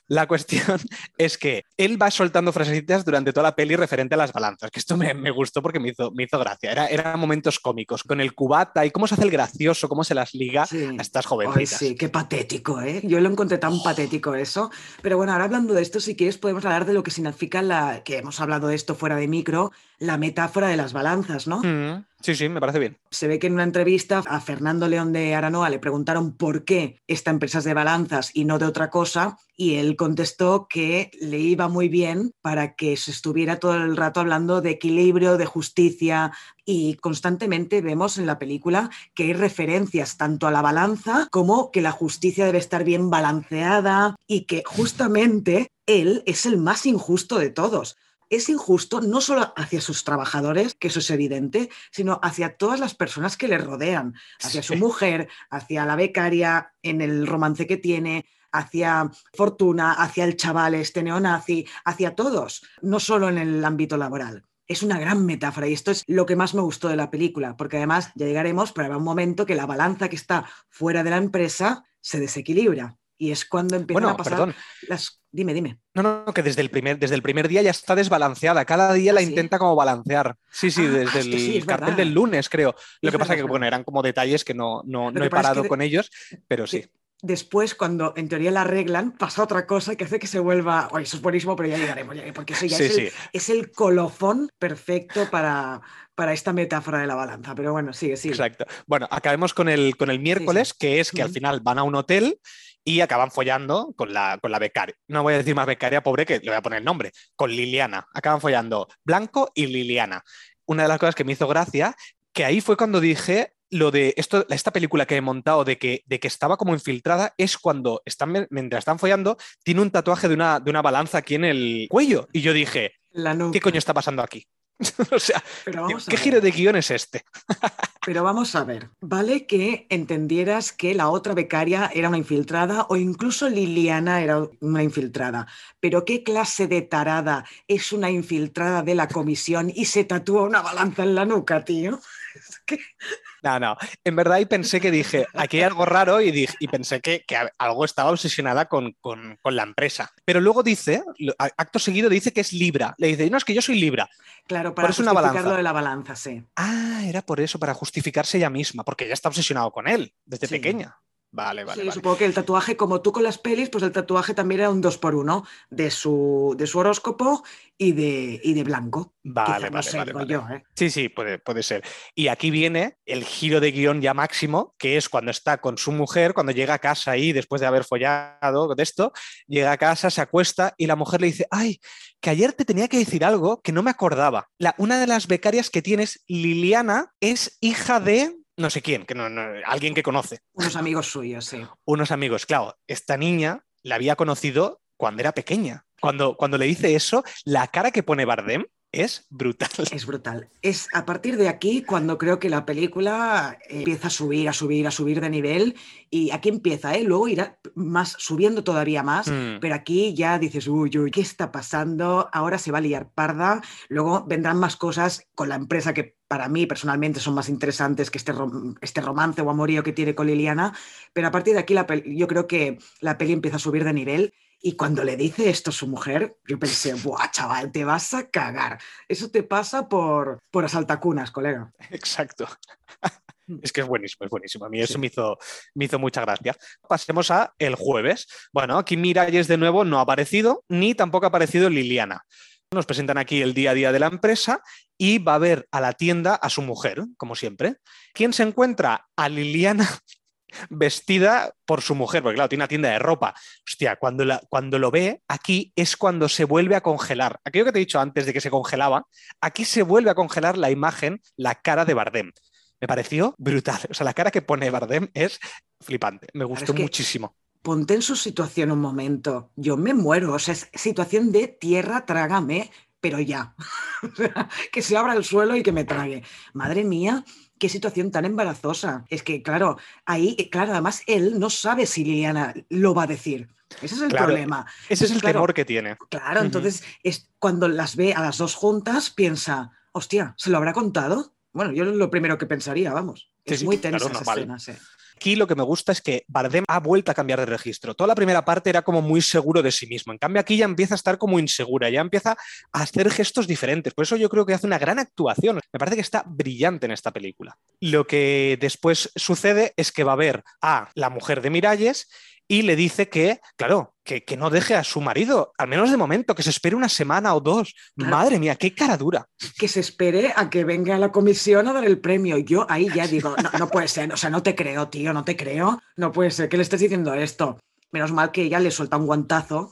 La cuestión es que él va soltando frasecitas durante toda la peli referente a las balanzas, que esto me, me gustó porque me hizo, me hizo gracia. Era, eran momentos cómicos, con el cubata y cómo se hace el gracioso, cómo se las liga Sí. a estas Ay, jovencitas. sí, qué patético, ¿eh? Yo lo encontré tan patético eso. Pero bueno, ahora hablando de esto, si quieres podemos hablar de lo que significa la, que hemos hablado de esto fuera de micro, la metáfora de las balanzas, ¿no? Mm, sí, sí, me parece bien. Se ve que en una entrevista a Fernando León de Aranoa le preguntaron por qué esta empresa es de balanzas y no de otra cosa, y él contestó que le iba muy bien para que se estuviera todo el rato hablando de equilibrio, de justicia, y constantemente vemos en la película que hay referencias tanto a la balanza como que la justicia debe estar bien balanceada y que justamente él es el más injusto de todos. Es injusto no solo hacia sus trabajadores, que eso es evidente, sino hacia todas las personas que le rodean, hacia su mujer, hacia la becaria, en el romance que tiene, hacia Fortuna, hacia el chaval este neonazi, hacia todos, no solo en el ámbito laboral. Es una gran metáfora y esto es lo que más me gustó de la película, porque además ya llegaremos, pero habrá un momento que la balanza que está fuera de la empresa se desequilibra y es cuando empiezan Bueno, a pasar perdón. las... Dime, dime. No, no, que desde el primer, desde el primer día ya está desbalanceada. Cada día la ¿Ah, sí? intenta como balancear. Sí, sí, Ah, desde es el sí, es cartel verdad. del lunes, creo. Lo Es que pasa verdad, que, es bueno, eran como detalles que no, no, no he es parado que- con ellos, pero sí. Después, cuando en teoría la arreglan, pasa otra cosa que hace que se vuelva. Oye, eso es buenísimo, pero ya llegaremos, ya- porque eso ya Sí, es, el, es el colofón perfecto para, para esta metáfora de la balanza. Pero bueno, sigue, sigue. Exacto. Bueno, acabemos con el, con el miércoles, que es que al final van a un hotel y acaban follando con la, con la becaria. No voy a decir más becaria, pobre, que le voy a poner el nombre, con Liliana. Acaban follando Blanco y Liliana. Una de las cosas que me hizo gracia, que ahí fue cuando dije lo de esto, esta película que he montado de que, de que estaba como infiltrada, es cuando están, mientras están follando, tiene un tatuaje de una, de una balanza aquí en el cuello. Y yo dije, La. ¿qué coño está pasando aquí? o sea, Pero ¿qué giro de guion es este? Pero vamos a ver, vale que entendieras que la otra becaria era una infiltrada o incluso Liliana era una infiltrada, pero ¿qué clase de tarada es una infiltrada de la comisión y se tatúa una balanza en la nuca, tío? Es que- No, no. En verdad, y pensé que dije, aquí hay algo raro y, dije, y pensé que, que algo estaba obsesionada con, con- con la empresa. Pero luego dice, acto seguido dice que es Libra. Le dice, no, es que yo soy Libra. Claro, para una justificar balanza. lo de la balanza, sí. Ah, era por eso, para justificarse ella misma, porque ella está obsesionado con él desde Sí. pequeña. Vale, vale, Sí, vale. supongo que el tatuaje, como tú con las pelis, pues el tatuaje también era un dos por uno de su, de su horóscopo y de, y de blanco. Vale, Quizá, no vale, sé, vale, digo vale. yo, ¿eh? Sí, sí, puede, puede ser. Y aquí viene el giro de guion ya máximo, que es cuando está con su mujer, cuando llega a casa ahí, después de haber follado de esto, llega a casa, se acuesta y la mujer le dice, ay, que ayer te tenía que decir algo que no me acordaba. La, una de las becarias que tienes, Liliana, es hija de no sé quién, que no, no- alguien que conoce, Unos amigos suyos, sí. unos amigos. Claro, esta niña la había conocido cuando era pequeña. Cuando, cuando le dice eso, la cara que pone Bardem es brutal. Es brutal. Es a partir de aquí cuando creo que la película eh, empieza a subir, a subir, a subir de nivel y aquí empieza, ¿eh? Luego irá más subiendo todavía más, Mm. pero aquí ya dices, uy, uy, ¿qué está pasando? Ahora se va a liar parda, luego vendrán más cosas con la empresa que para mí personalmente son más interesantes que este, rom- este romance o amorío que tiene con Liliana, pero a partir de aquí la yo creo que la peli empieza a subir de nivel. Y cuando le dice esto a su mujer, yo pensé, ¡buah, chaval, te vas a cagar! Eso te pasa por, por asaltacunas, colega. Exacto. Es que es buenísimo, es buenísimo. A mí eso Sí. me hizo, me hizo mucha gracia. Pasemos a el jueves. Bueno, aquí Miralles de nuevo no ha aparecido, ni tampoco ha aparecido Liliana. Nos presentan aquí el día a día de la empresa y va a ver a la tienda a su mujer, como siempre. ¿Quién se encuentra? A Liliana vestida por su mujer, porque claro, tiene una tienda de ropa. Hostia, cuando, la- cuando lo ve, aquí es cuando se vuelve a congelar. Aquello que te he dicho antes de que se congelaba, aquí se vuelve a congelar la imagen, la cara de Bardem. Me pareció brutal. O sea, la cara que pone Bardem es flipante. Me gustó es que- muchísimo. Ponte en su situación un momento. Yo me muero. O sea, es situación de tierra, trágame, pero ya. Que se abra el suelo y que me trague. Madre mía, qué situación tan embarazosa. Es que, claro, ahí, eh, claro, además él no sabe si Liliana lo va a decir. Ese es el Claro, problema. Ese es el Claro. temor que tiene. Claro, entonces es cuando las ve a las dos juntas, piensa, hostia, ¿se lo habrá contado? Bueno, yo es lo primero que pensaría, vamos. Sí, es muy tensa claro, esa escena, sí. Aquí lo que me gusta es que Bardem ha vuelto a cambiar de registro. Toda la primera parte era como muy seguro de sí mismo. En cambio, aquí ya empieza a estar como insegura, ya empieza a hacer gestos diferentes. Por eso yo creo que hace una gran actuación. Me parece que está brillante en esta película. Lo que después sucede es que va a ver a la mujer de Miralles y le dice que, claro, que, que no deje a su marido, al menos de momento, que se espere una semana o dos. Claro. Madre mía, qué cara dura. Que se espere a que venga la comisión a dar el premio. Yo ahí ya digo, no, no puede ser, o sea, no te creo, tío, no te creo. No puede ser que le estés diciendo esto. Menos mal que ella le suelta un guantazo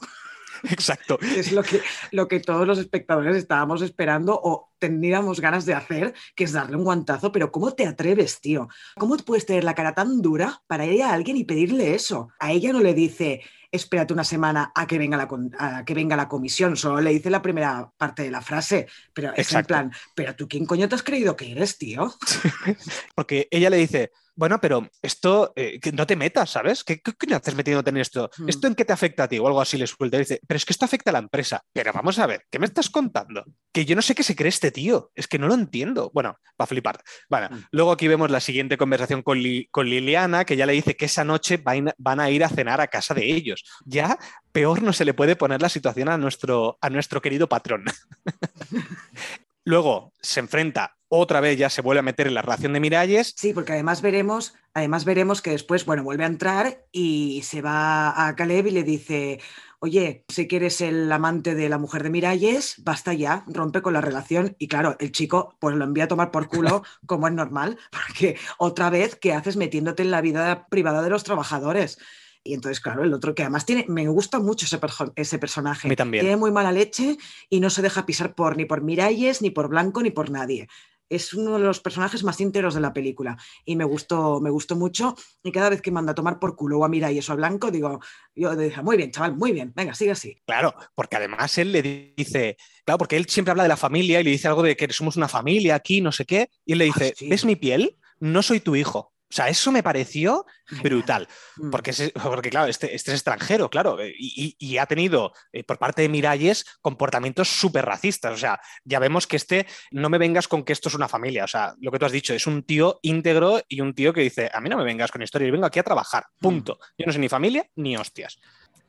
Exacto. es lo que, lo que todos los espectadores estábamos esperando o teníamos ganas de hacer, que es darle un guantazo, pero ¿cómo te atreves, tío? ¿Cómo puedes tener la cara tan dura para ir a alguien y pedirle eso? A ella no le dice, espérate una semana a que venga la, a que venga la comisión, solo le dice la primera parte de la frase, pero es en Exacto. plan, pero tú quién coño te has creído que eres, tío? Porque ella le dice, bueno, pero esto, eh, que no te metas, ¿sabes? ¿Qué, qué coño haces metiéndote en esto? Hmm. ¿Esto en qué te afecta a ti? O algo así le suelta. Y dice, pero es que esto afecta a la empresa. Pero vamos a ver, ¿qué me estás contando? Que yo no sé qué se cree este tío. Es que no lo entiendo. Bueno, va a flipar. Bueno, Hmm. luego aquí vemos la siguiente conversación con, Li- con Liliana, que ya le dice que esa noche van, van a ir a cenar a casa de ellos. Ya peor no se le puede poner la situación a nuestro, a nuestro querido patrón. Luego se enfrenta otra vez, ya se vuelve a meter en la relación de Miralles Sí, porque además veremos, además veremos que después, bueno, vuelve a entrar y se va a Caleb y le dice, oye, sé que eres el amante de la mujer de Miralles, basta ya, rompe con la relación. Y claro, el chico pues lo envía a tomar por culo, como es normal, porque otra vez, ¿qué haces metiéndote en la vida privada de los trabajadores? Y entonces, claro, el otro que además tiene, me gusta mucho ese, ese personaje. A mí también. Tiene muy mala leche y no se deja pisar por ni por Miralles, ni por Blanco, ni por nadie. Es uno de los personajes más íntegros de la película y me gustó, me gustó mucho. Y cada vez que manda a tomar por culo o a Miralles o a Blanco, digo, yo decía, muy bien, chaval, muy bien, venga, sigue así. Claro, porque además él le dice, claro, porque él siempre habla de la familia y le dice algo de que somos una familia aquí, no sé qué, y él le dice, Ah, sí. ¿ves mi piel? No soy tu hijo. O sea, eso me pareció brutal, Mm. porque, es- porque claro, este, este es extranjero, claro, eh, y, y- y ha tenido eh, por parte de Miralles comportamientos súper racistas. O sea, ya vemos que este, no me vengas con que esto es una familia. O sea, lo que tú has dicho, es un tío íntegro y un tío que dice, a mí no me vengas con historia, yo vengo aquí a trabajar, Mm. punto. Yo no soy ni familia ni hostias.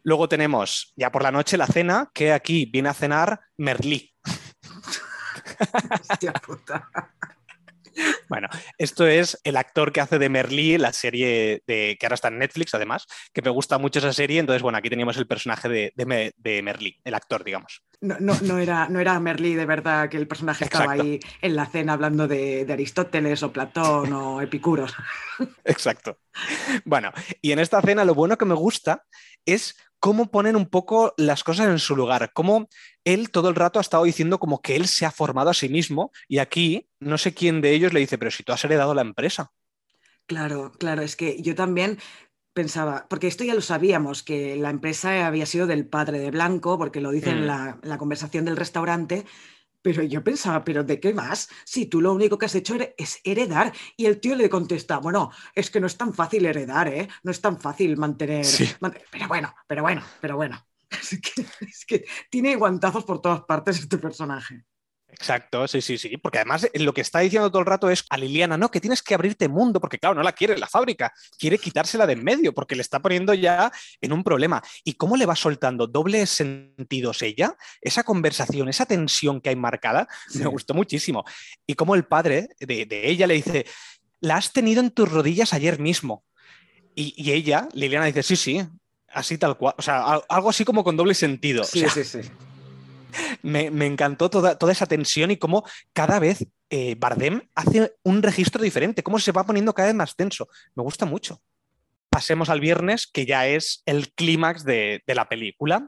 Luego tenemos ya por la noche la cena, que aquí viene a cenar Merlí. Hostia puta. Bueno, esto es el actor que hace de Merlí, la serie de, que ahora está en Netflix, además, que me gusta mucho esa serie. Entonces, bueno, aquí teníamos el personaje de, de, Me- de Merlí, el actor, digamos. No, no, no era, no era Merlí de verdad que el personaje estaba ahí en la cena hablando de, de Aristóteles o Platón o Epicuros. Exacto. Bueno, y en esta cena lo bueno que me gusta es cómo ponen un poco las cosas en su lugar, cómo él todo el rato ha estado diciendo como que él se ha formado a sí mismo y aquí no sé quién de ellos le dice, pero si tú has heredado la empresa. Claro, claro, es que yo también pensaba, porque esto ya lo sabíamos, que la empresa había sido del padre de Blanco, porque lo dice Mm. en, la, en la conversación del restaurante, pero yo pensaba, ¿pero de qué más? Si tú lo único que has hecho es heredar. Y el tío le contesta, bueno, es que no es tan fácil heredar, ¿eh? No es tan fácil mantener... Sí. man- Pero bueno, pero bueno, pero bueno. Es que, es que tiene guantazos por todas partes este personaje. Exacto, sí, sí, sí, porque además eh, lo que está diciendo todo el rato es a Liliana, no, que tienes que abrirte mundo, porque claro, no la quiere la fábrica, quiere quitársela de en medio, porque le está poniendo ya en un problema. ¿Y cómo le va soltando dobles sentidos ella? Esa conversación, esa tensión que hay marcada, Sí. me gustó muchísimo. Y cómo el padre de, de ella le dice, la has tenido en tus rodillas ayer mismo. Y, y ella, Liliana, dice, sí, sí, así tal cual, o sea, al- algo así como con doble sentido. O Sí, sea, sí, sí. Me, encantó toda, toda esa tensión y cómo cada vez eh, Bardem hace un registro diferente, cómo se va poniendo cada vez más tenso. Me gusta mucho. Pasemos al viernes, que ya es el clímax de, de la película.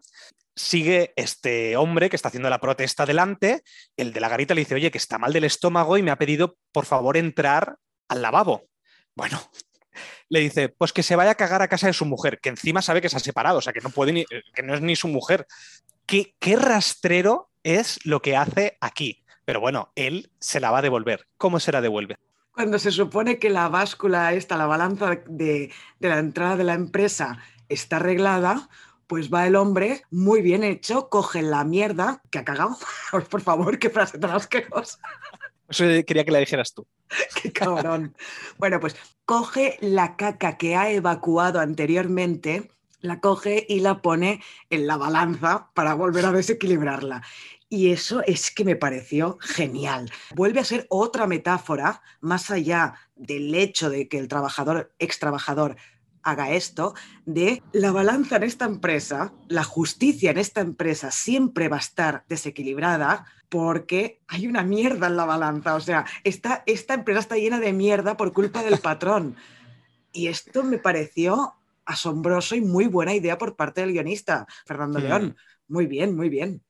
Sigue este hombre que está haciendo la protesta delante. El de la garita le dice, oye, que está mal del estómago y me ha pedido, por favor, entrar al lavabo. Bueno, le dice, pues que se vaya a cagar a casa de su mujer, que encima sabe que se ha separado, o sea, que no puede ni, que no es ni su mujer. ¿Qué, qué rastrero es lo que hace aquí? Pero bueno, él se la va a devolver. ¿Cómo se la devuelve? Cuando se supone que la báscula esta, la balanza de, de la entrada de la empresa está arreglada, Pues va el hombre, muy bien hecho, coge la mierda que ha cagado. Por favor, qué frase tan asquerosa. Eso quería que la dijeras tú. Qué cabrón. bueno, pues coge la caca que ha evacuado anteriormente, la coge y la pone en la balanza para volver a desequilibrarla. Y eso es que me pareció genial. Vuelve a ser otra metáfora, más allá del hecho de que el trabajador, ex trabajador, haga esto, de la balanza en esta empresa, la justicia en esta empresa siempre va a estar desequilibrada porque hay una mierda en la balanza. O sea, esta, esta empresa está llena de mierda por culpa del patrón. Y esto me pareció asombroso y muy buena idea por parte del guionista, Fernando León. Muy bien, muy bien.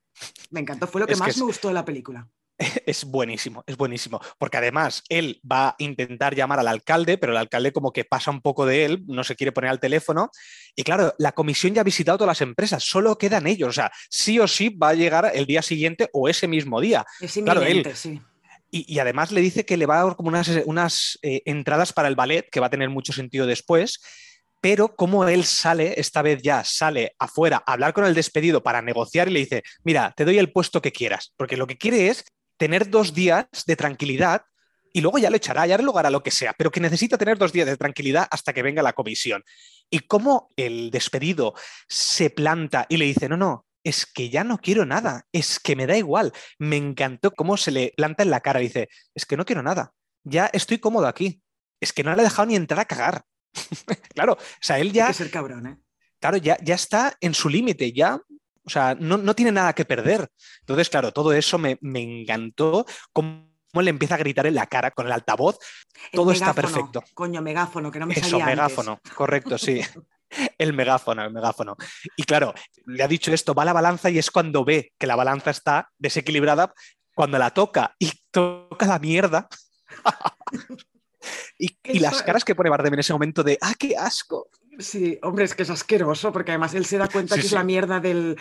Me encantó, fue lo que más me gustó de la película. Es buenísimo, es buenísimo, porque además él va a intentar llamar al alcalde, pero el alcalde como que pasa un poco de él, no se quiere poner al teléfono, y claro, la comisión ya ha visitado todas las empresas, solo quedan ellos, o sea, sí o sí va a llegar el día siguiente o ese mismo día. Es claro, él, sí. Y, además le dice que le va a dar como unas, unas eh, entradas para el ballet, que va a tener mucho sentido después, pero como él sale, esta vez ya sale afuera a hablar con el despedido para negociar y le dice, mira, te doy el puesto que quieras, porque lo que quiere es tener dos días de tranquilidad y luego ya lo echará, ya lo hará lo que sea, pero que necesita tener dos días de tranquilidad hasta que venga la comisión. Y cómo el despedido se planta y le dice, no, no, es que ya no quiero nada, es que me da igual. Me encantó cómo se le planta en la cara, y dice, es que no quiero nada, ya estoy cómodo aquí, es que no le he dejado ni entrar a cagar. claro, o sea, él ya... Hay que ser cabrón, ¿eh? Claro, ya, ya está en su límite, ya o sea, no, tiene nada que perder. Entonces, claro, todo eso me, encantó. Cómo le empieza a gritar en la cara con el altavoz. todo está perfecto. Coño, megáfono, que no me Eso, megáfono, correcto, sí. el megáfono, el megáfono. Y claro, le ha dicho esto, va a la balanza y es cuando ve que la balanza está desequilibrada, cuando la toca y toca la mierda. y, y, las caras que pone Bardem en ese momento de, ¡ah, qué asco! Sí, hombre, es que es asqueroso, porque además él se da cuenta que es la mierda del,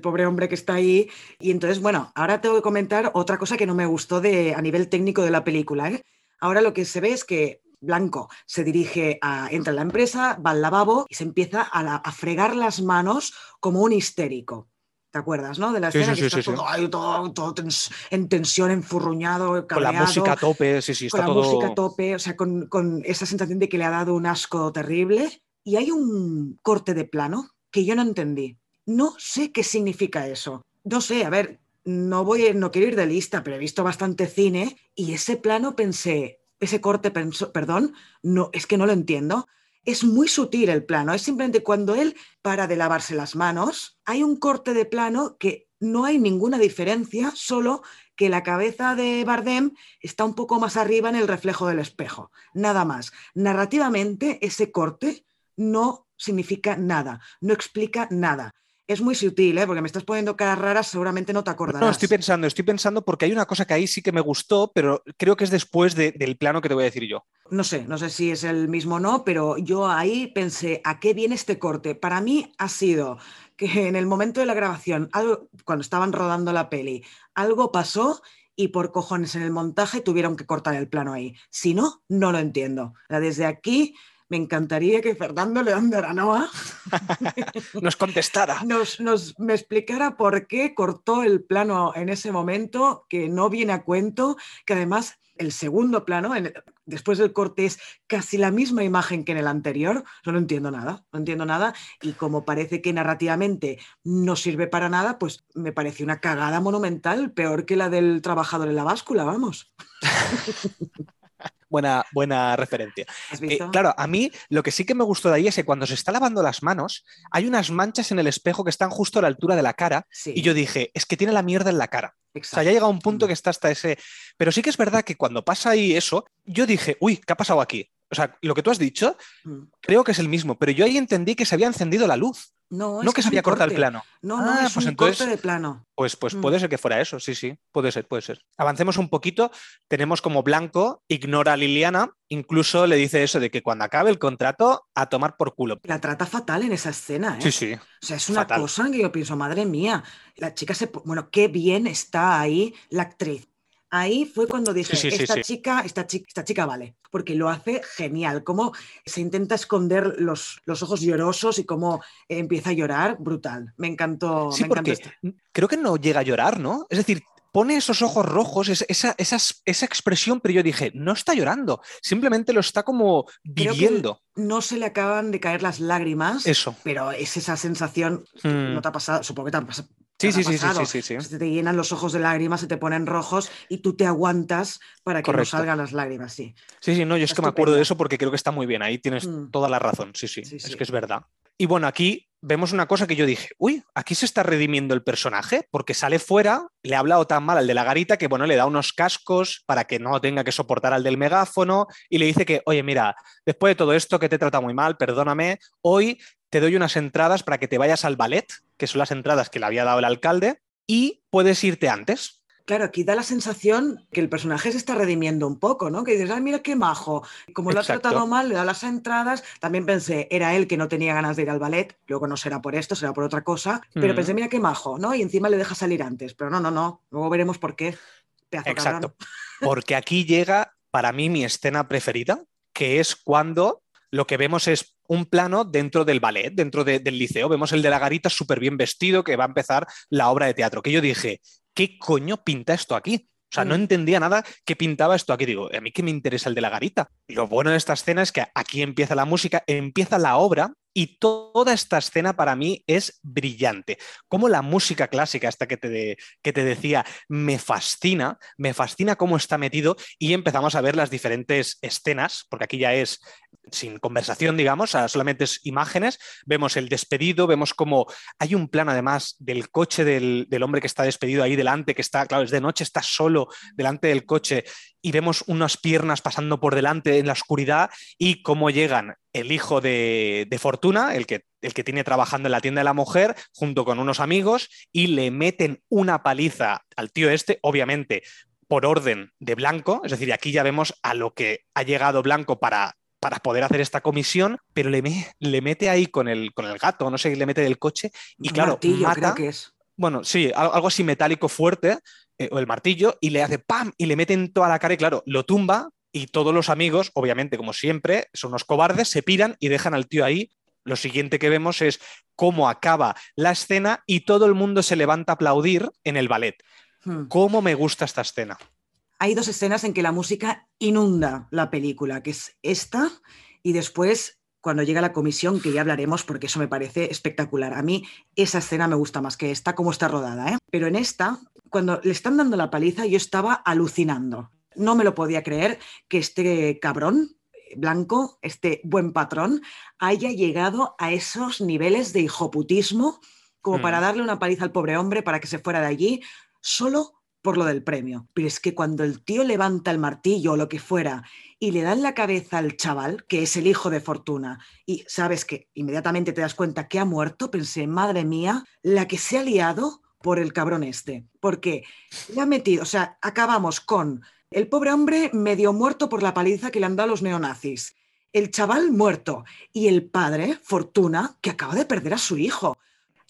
pobre hombre que está ahí. Y entonces, bueno, ahora tengo que comentar otra cosa que no me gustó de, a nivel técnico de la película. ¿eh? Ahora lo que se ve es que Blanco se dirige a, entra en la empresa, va al lavabo y se empieza a, fregar las manos como un histérico. ¿Te acuerdas, no? De la escena que está todo, en tensión, enfurruñado, Con la música a tope, sí, sí, está con la música a tope, o sea, con, con, esa sensación de que le ha dado un asco terrible y hay un corte de plano que yo no entendí. No sé qué significa eso. No sé, a ver, no voy, no quiero ir de lista, pero he visto bastante cine y ese plano pensé, ese corte, perdón, no, es que no lo entiendo. Es muy sutil el plano, es simplemente cuando él para de lavarse las manos, hay un corte de plano que no hay ninguna diferencia, solo que la cabeza de Bardem está un poco más arriba en el reflejo del espejo, nada más. Narrativamente, ese corte no significa nada, no explica nada. Es muy sutil, ¿eh? porque me estás poniendo caras raras, seguramente no te acordarás. No, estoy pensando, estoy pensando porque hay una cosa que ahí sí que me gustó, pero creo que es después del plano que te voy a decir yo. No sé, no sé si es el mismo o no, pero yo ahí pensé, ¿a qué viene este corte? Para mí ha sido que en el momento de la grabación, cuando estaban rodando la peli, algo pasó y por cojones en el montaje tuvieron que cortar el plano ahí. Si no, no lo entiendo. Desde aquí me encantaría que Fernando León de Aranoa nos contestara. Nos, me explicara por qué cortó el plano en ese momento, que no viene a cuento, que además el segundo plano, después del corte, es casi la misma imagen que en el anterior. Yo no entiendo nada, no entiendo nada. Y como parece que narrativamente no sirve para nada, pues me parece una cagada monumental, peor que la del trabajador en la báscula, vamos. buena, buena referencia. Eh, claro, a mí lo que sí que me gustó de ahí es que cuando se está lavando las manos, hay unas manchas en el espejo que están justo a la altura de la cara. Y yo dije, es que tiene la mierda en la cara. O sea, ya llega un punto mm. que está hasta ese. Pero sí que es verdad que cuando pasa ahí eso, yo dije, uy, ¿qué ha pasado aquí? O sea, lo que tú has dicho, mm. creo que es el mismo, pero yo ahí entendí que se había encendido la luz. No, no que, se había cortado el plano. No, no, ah, es pues un corte de plano. Pues, pues puede mm. ser que fuera eso, sí, sí, puede ser, puede ser. Avancemos un poquito. Tenemos como Blanco, ignora a Liliana, incluso le dice eso de que cuando acabe el contrato, a tomar por culo. La trata fatal en esa escena, ¿eh? Sí, sí. O sea, es una cosa que yo pienso, madre mía, la chica se. Bueno, qué bien está ahí la actriz Ahí fue cuando dije, Sí, sí, sí, esta, sí. Chica, esta, chica, esta chica vale, porque lo hace genial, cómo se intenta esconder los, los ojos llorosos y cómo empieza a llorar, brutal. Me encantó. Sí, me encantó esto. creo que no llega a llorar, ¿no? Es decir, pone esos ojos rojos, es- esa, esas- esa expresión, pero yo dije, no está llorando, simplemente lo está como viviendo. No se le acaban de caer las lágrimas, Eso. pero es esa sensación, Mm. no te ha pasado, supongo que te ha pasado. Sí, sí, sí, sí, sí. Se te llenan los ojos de lágrimas, se te ponen rojos y tú te aguantas para que no salgan las lágrimas, sí. Sí, sí, no, yo es que me acuerdo de eso porque creo que está muy bien. Ahí tienes Mm. toda la razón. Sí, sí, es que es verdad. Y bueno, aquí vemos una cosa que yo dije, uy, aquí se está redimiendo el personaje porque sale fuera, le ha hablado tan mal al de la garita que, bueno, le da unos cascos para que no tenga que soportar al del megáfono y le dice que, oye, mira, después de todo esto que te he tratado muy mal, perdóname, hoy te doy unas entradas para que te vayas al ballet, que son las entradas que le había dado el alcalde, y puedes irte antes. Claro, aquí da la sensación que el personaje se está redimiendo un poco, ¿no? Que dices, ay, mira qué majo. Como lo ha tratado mal, le da las entradas. También pensé, era él que no tenía ganas de ir al ballet. Luego no será por esto, será por otra cosa. Pero Mm. pensé, mira qué majo, ¿no? Y encima le deja salir antes. Pero no, no, no. Luego veremos por qué. Pedazo Exacto. cabrón. Porque aquí llega para mí mi escena preferida, que es cuando lo que vemos es un plano dentro del ballet, dentro de- del liceo. Vemos el de la garita súper bien vestido que va a empezar la obra de teatro. Que yo dije, ¿qué coño pinta esto aquí? O sea, no Mm. entendía nada que pintaba esto aquí. Digo, ¿a mí qué me interesa el de la garita? Lo bueno de esta escena es que aquí empieza la música, empieza la obra y toda esta escena para mí es brillante. Como la música clásica, esta que te, que te decía, me fascina, me fascina cómo está metido y empezamos a ver las diferentes escenas, porque aquí ya es sin conversación, digamos, solamente es imágenes. Vemos el despedido, vemos como hay un plano además del coche del, del hombre que está despedido ahí delante, que está, claro, es de noche, está solo delante del coche y vemos unas piernas pasando por delante en la oscuridad y cómo llegan el hijo de, de Fortuna, el que, el que tiene trabajando en la tienda de la mujer, junto con unos amigos y le meten una paliza al tío este, obviamente por orden de Blanco, es decir, aquí ya vemos a lo que ha llegado Blanco para, para poder hacer esta comisión, pero le, me- le mete ahí con el, con el gato, no sé, le mete del coche y claro, martillo, mata, creo que es. bueno, sí, al- algo así metálico fuerte, eh, o el martillo, y le hace ¡pam! y le mete en toda la cara y claro, lo tumba y todos los amigos, obviamente, como siempre, son unos cobardes, se piran y dejan al tío ahí. Lo siguiente que vemos es cómo acaba la escena y todo el mundo se levanta a aplaudir en el ballet. Hmm. ¿Cómo me gusta esta escena? Hay dos escenas en que la música inunda la película, que es esta y después cuando llega la comisión, que ya hablaremos porque eso me parece espectacular. A mí esa escena me gusta más que esta, cómo está rodada. ¿eh? Pero en esta, cuando le están dando la paliza, yo estaba alucinando. No me lo podía creer que este cabrón eh, blanco, este buen patrón, haya llegado a esos niveles de hijoputismo como Mm. para darle una paliza al pobre hombre para que se fuera de allí solo por lo del premio. Pero es que cuando el tío levanta el martillo o lo que fuera y le dan la cabeza al chaval, que es el hijo de Fortuna, y sabes que inmediatamente te das cuenta que ha muerto, pensé, madre mía, la que se ha liado por el cabrón este. Porque le ha metido, o sea, acabamos con el pobre hombre medio muerto por la paliza que le han dado los neonazis. El chaval muerto y el padre, Fortuna, que acaba de perder a su hijo.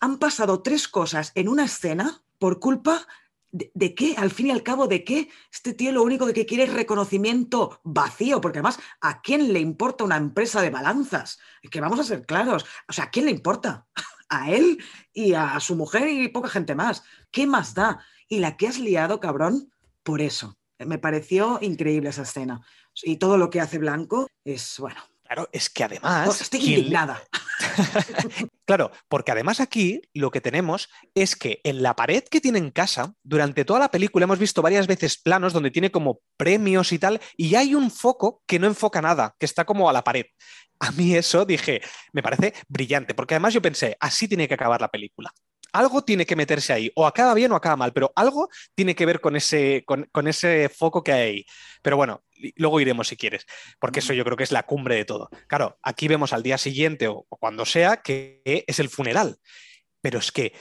Han pasado tres cosas en una escena por culpa de, de qué, al fin y al cabo, de qué este tío lo único que quiere es reconocimiento vacío, porque además, ¿a quién le importa una empresa de balanzas? Que vamos a ser claros, o sea, ¿a quién le importa? A él y a su mujer y poca gente más. ¿Qué más da? Y la que has liado, cabrón, por eso. Me pareció increíble esa escena. Y todo lo que hace Blanco es, bueno, Claro, es que además... estoy quien indignada. Claro, porque además aquí lo que tenemos es que en la pared que tiene en casa, durante toda la película hemos visto varias veces planos donde tiene como premios y tal, y hay un foco que no enfoca nada, que está como a la pared. A mí eso dije, me parece brillante, porque además yo pensé, así tiene que acabar la película. Algo tiene que meterse ahí, o acaba bien o acaba mal, pero algo tiene que ver con ese, con, con ese foco que hay ahí. Pero bueno, luego iremos si quieres, porque eso yo creo que es la cumbre de todo. Claro, aquí vemos al día siguiente o, o cuando sea que es el funeral. Pero es que,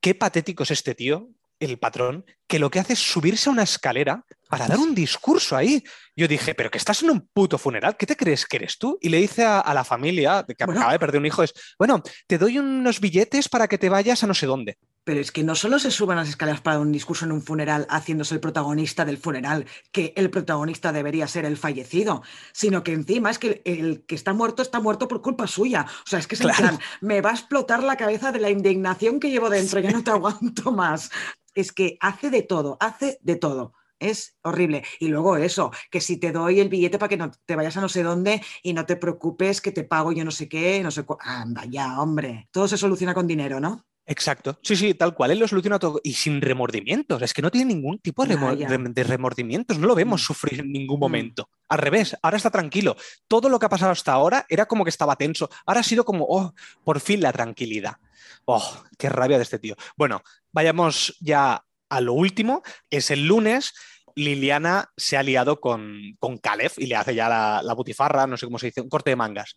qué patético es este tío, el patrón, que lo que hace es subirse a una escalera para dar un discurso ahí. Yo dije, pero que estás en un puto funeral, ¿qué te crees que eres tú? Y le dice a, a la familia que Bueno. acaba de perder un hijo, es, bueno, te doy unos billetes para que te vayas a no sé dónde. Pero es que no solo se suban las escaleras para un discurso en un funeral haciéndose el protagonista del funeral, que el protagonista debería ser el fallecido, sino que encima es que el, que está muerto está muerto por culpa suya. O sea, es que es plan, me va a explotar la cabeza de la indignación que llevo dentro, ya no te aguanto más. Es que hace de todo, hace de todo. Es horrible. Y luego eso, que si te doy el billete para que no te vayas a no sé dónde y no te preocupes que te pago yo no sé qué, no sé cuál. Anda, ya, hombre. Todo se soluciona con dinero, ¿no? Exacto. Sí, sí, tal cual. Él lo soluciona todo y sin remordimientos. Es que no tiene ningún tipo de, remordimientos. No lo vemos mm. sufrir en ningún mm. momento. Al revés, ahora está tranquilo. Todo lo que ha pasado hasta ahora era como que estaba tenso. Ahora ha sido como, oh, por fin la tranquilidad. Oh, qué rabia de este tío. Bueno, vayamos ya a lo último, es el lunes. Liliana se ha liado con, con Caleb y le hace ya la, la, butifarra, no sé cómo se dice, un corte de mangas.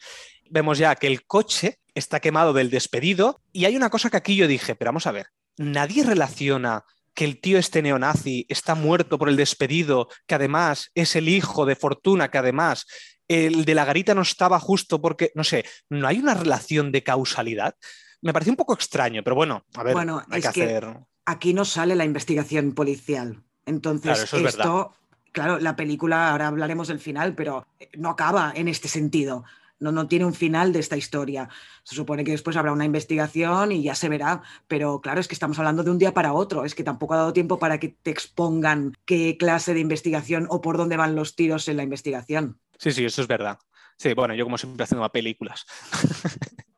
Vemos ya que el coche está quemado del despedido y hay una cosa que aquí yo dije, pero vamos a ver, nadie relaciona que el tío este neonazi está muerto por el despedido, que además es el hijo de Fortuna, que además el de la garita no estaba justo porque, no sé, no hay una relación de causalidad. Me parece un poco extraño, pero bueno, a ver, hay que hacer aquí no sale la investigación policial. Entonces, esto, claro, la película, ahora hablaremos del final, pero no acaba en este sentido. No, no tiene un final de esta historia. Se supone que después habrá una investigación y ya se verá, pero claro, es que estamos hablando de un día para otro, es que tampoco ha dado tiempo para que te expongan qué clase de investigación o por dónde van los tiros en la investigación. Sí, sí, eso es verdad. Sí, bueno, yo como siempre haciendo películas.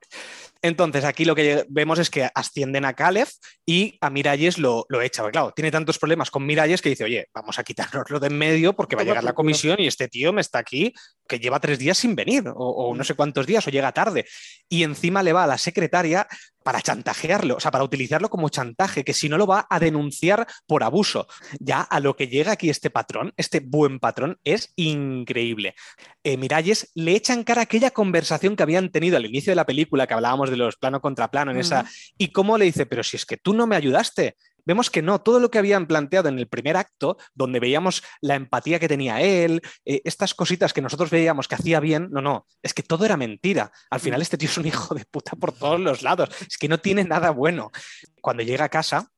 Entonces, aquí lo que vemos es que ascienden a Caleb y a Miralles lo, lo echa. Porque, claro, tiene tantos problemas con Miralles que dice, oye, vamos a quitárnoslo de en medio porque va a llegar la comisión y este tío me está aquí que lleva tres días sin venir o, no sé cuántos días o llega tarde. Y encima le va a la secretaria para chantajearlo, o sea, para utilizarlo como chantaje, que si no lo va a denunciar por abuso. Ya a lo que llega aquí este patrón, este buen patrón, es increíble. Eh, Miralles le echa en cara aquella conversación que habían tenido al inicio de la película, que hablábamos de los plano contra plano en esa, y cómo le dice, pero si es que tú no me ayudaste, vemos que no, todo lo que habían planteado en el primer acto, donde veíamos la empatía que tenía él, eh, estas cositas que nosotros veíamos que hacía bien, no, no, es que todo era mentira. Al final este tío es un hijo de puta por todos los lados, es que no tiene nada bueno. Cuando llega a casa,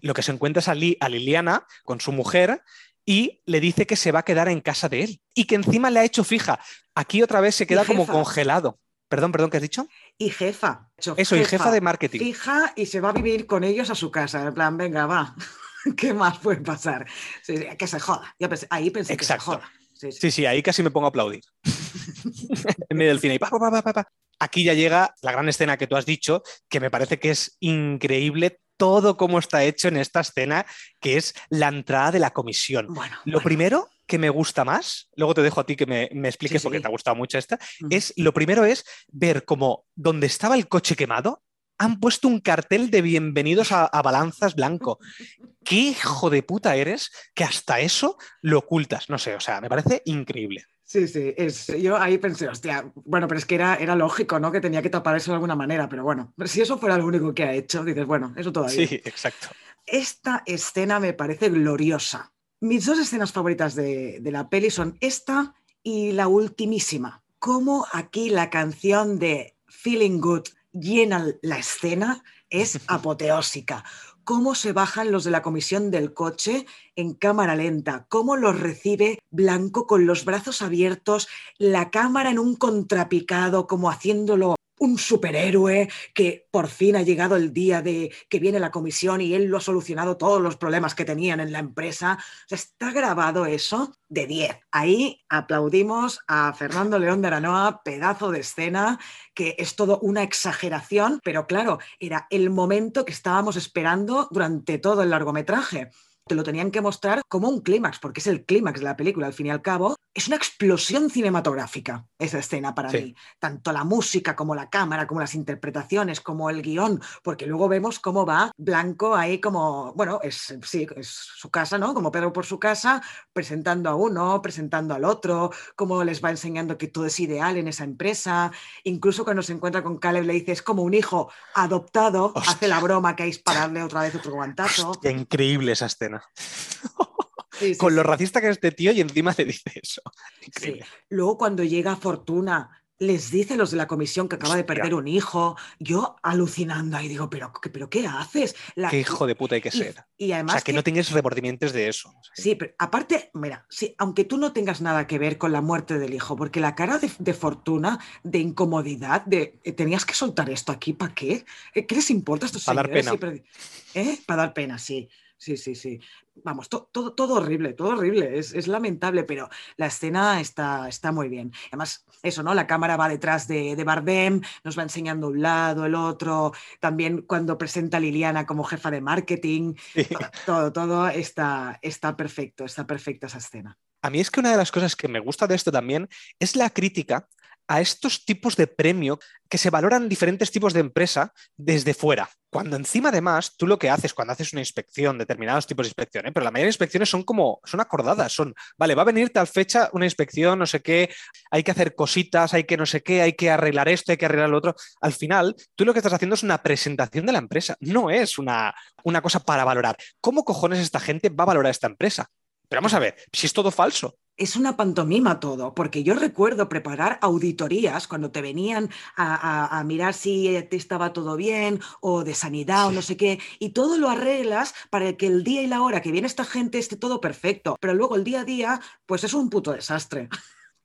lo que se encuentra es a, Liliana con su mujer y le dice que se va a quedar en casa de él y que encima le ha hecho fija. Aquí otra vez se queda como congelado. Perdón, perdón, ¿qué has dicho? Y jefa. Eso, y jefa de marketing. Fija y se va a vivir con ellos a su casa. En plan, venga, va. ¿Qué más puede pasar? que se joda. ahí pensé que se joda. Sí sí. ahí casi me pongo a aplaudir. en medio del cine. Y pa, pa, pa, Aquí ya llega la gran escena que tú has dicho, que me parece que es increíble todo cómo está hecho en esta escena, que es la entrada de la comisión. Bueno, Lo primero que me gusta más, luego te dejo a ti que me, expliques porque te ha gustado mucho esta, es lo primero es ver cómo donde estaba el coche quemado, han puesto un cartel de bienvenidos a, Balanzas Blanco. ¿Qué hijo de puta eres que hasta eso lo ocultas? No sé, o sea, me parece increíble. Sí, sí, es, yo ahí pensé, hostia, bueno, pero es que era, era lógico, ¿no? Que tenía que tapar eso de alguna manera, pero bueno, si eso fuera lo único que ha hecho, dices, bueno, eso todavía. Sí, exacto. Esta escena me parece gloriosa. Mis dos escenas favoritas de, la peli son esta y la ultimísima. Cómo aquí la canción de Feeling Good llena la escena es apoteósica. Cómo se bajan los de la comisión del coche en cámara lenta, cómo los recibe Blanco con los brazos abiertos, la cámara en un contrapicado, como haciéndolo un superhéroe que por fin ha llegado el día de que viene la comisión y él lo ha solucionado todos los problemas que tenían en la empresa. está grabado eso de 10. Ahí aplaudimos a Fernando León de Aranoa, pedazo de escena, que es todo una exageración, pero claro, era el momento que estábamos esperando durante todo el largometraje te lo tenían que mostrar como un clímax, porque es el clímax de la película, al fin y al cabo. Es una explosión cinematográfica esa escena para mí. Tanto la música como la cámara, como las interpretaciones, como el guion, porque luego vemos cómo va Blanco ahí como, bueno, es, sí, es su casa, ¿no? Como Pedro por su casa, presentando a uno, presentando al otro, cómo les va enseñando que todo es ideal en esa empresa. Incluso cuando se encuentra con Caleb le dice, es como un hijo adoptado, hace la broma que hay dispararle otra vez otro guantazo. Qué increíble esa escena. Con lo racista que es este tío y encima te dice eso. Luego cuando llega Fortuna les dice a los de la comisión que acaba de perder un hijo, yo alucinando ahí digo, pero, pero ¿qué haces? qué hijo de puta hay que ser. Y además o sea, que, no tengas remordimientos de eso. Sí, pero aparte, mira, sí, aunque tú no tengas nada que ver con la muerte del hijo, porque la cara de, fortuna, de incomodidad, de eh, tenías que soltar esto aquí, ¿para qué? ¿Qué les importa a estos Para dar pena. ¿Eh? Para dar pena, sí. Sí, sí, sí. Vamos, todo, todo horrible, todo horrible. Es, lamentable, pero la escena está, está muy bien. Además, eso, ¿no? La cámara va detrás de, de, Bardem, nos va enseñando un lado, el otro. También cuando presenta a Liliana como jefa de marketing. Todo, todo está, está perfecto, está perfecta esa escena. A mí es que una de las cosas que me gusta de esto también es la crítica a estos tipos de premio que se valoran diferentes tipos de empresa desde fuera. Cuando encima además tú lo que haces cuando haces una inspección, determinados tipos de inspección, ¿eh? pero la mayoría de inspecciones son como, son acordadas, son, vale, va a venir tal fecha una inspección, no sé qué, hay que hacer cositas, hay que no sé qué, hay que arreglar esto, hay que arreglar lo otro. Al final, tú lo que estás haciendo es una presentación de la empresa, no es una, una cosa para valorar. ¿Cómo cojones esta gente va a valorar esta empresa? Pero vamos a ver, si es todo falso es una pantomima todo, porque yo recuerdo preparar auditorías cuando te venían a, mirar si te estaba todo bien o de sanidad o no sé qué, y todo lo arreglas para que el día y la hora que viene esta gente esté todo perfecto, pero luego el día a día, pues es un puto desastre.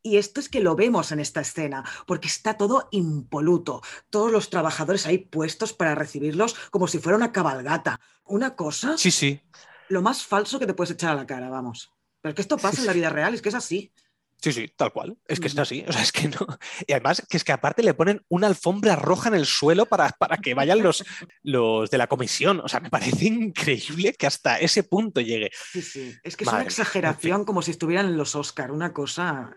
Y esto es que lo vemos en esta escena, porque está todo impoluto. Todos los trabajadores ahí puestos para recibirlos como si fuera una cabalgata. Una cosa. Sí, sí. Lo más falso que te puedes echar a la cara, vamos. Pero es que esto pasa en la vida real, es que es así. Sí, sí, tal cual. Es que es así. O sea, es que no. Y además, que es que aparte le ponen una alfombra roja en el suelo para, para que vayan los, los de la comisión. O sea, me parece increíble que hasta ese punto llegue. Sí, sí. Es que es una exageración como si estuvieran en los Oscar, una cosa.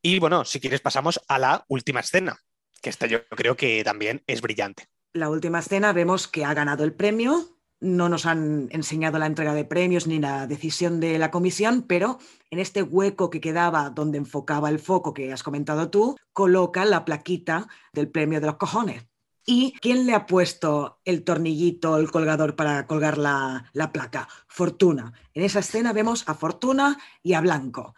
Y bueno, si quieres, pasamos a la última escena, que esta yo creo que también es brillante. La última escena vemos que ha ganado el premio, no nos han enseñado la entrega de premios ni la decisión de la comisión, pero en este hueco que quedaba donde enfocaba el foco que has comentado tú, coloca la plaquita del premio de los cojones. ¿Y quién le ha puesto el tornillito, el colgador para colgar la, la placa? Fortuna. En esa escena vemos a Fortuna y a Blanco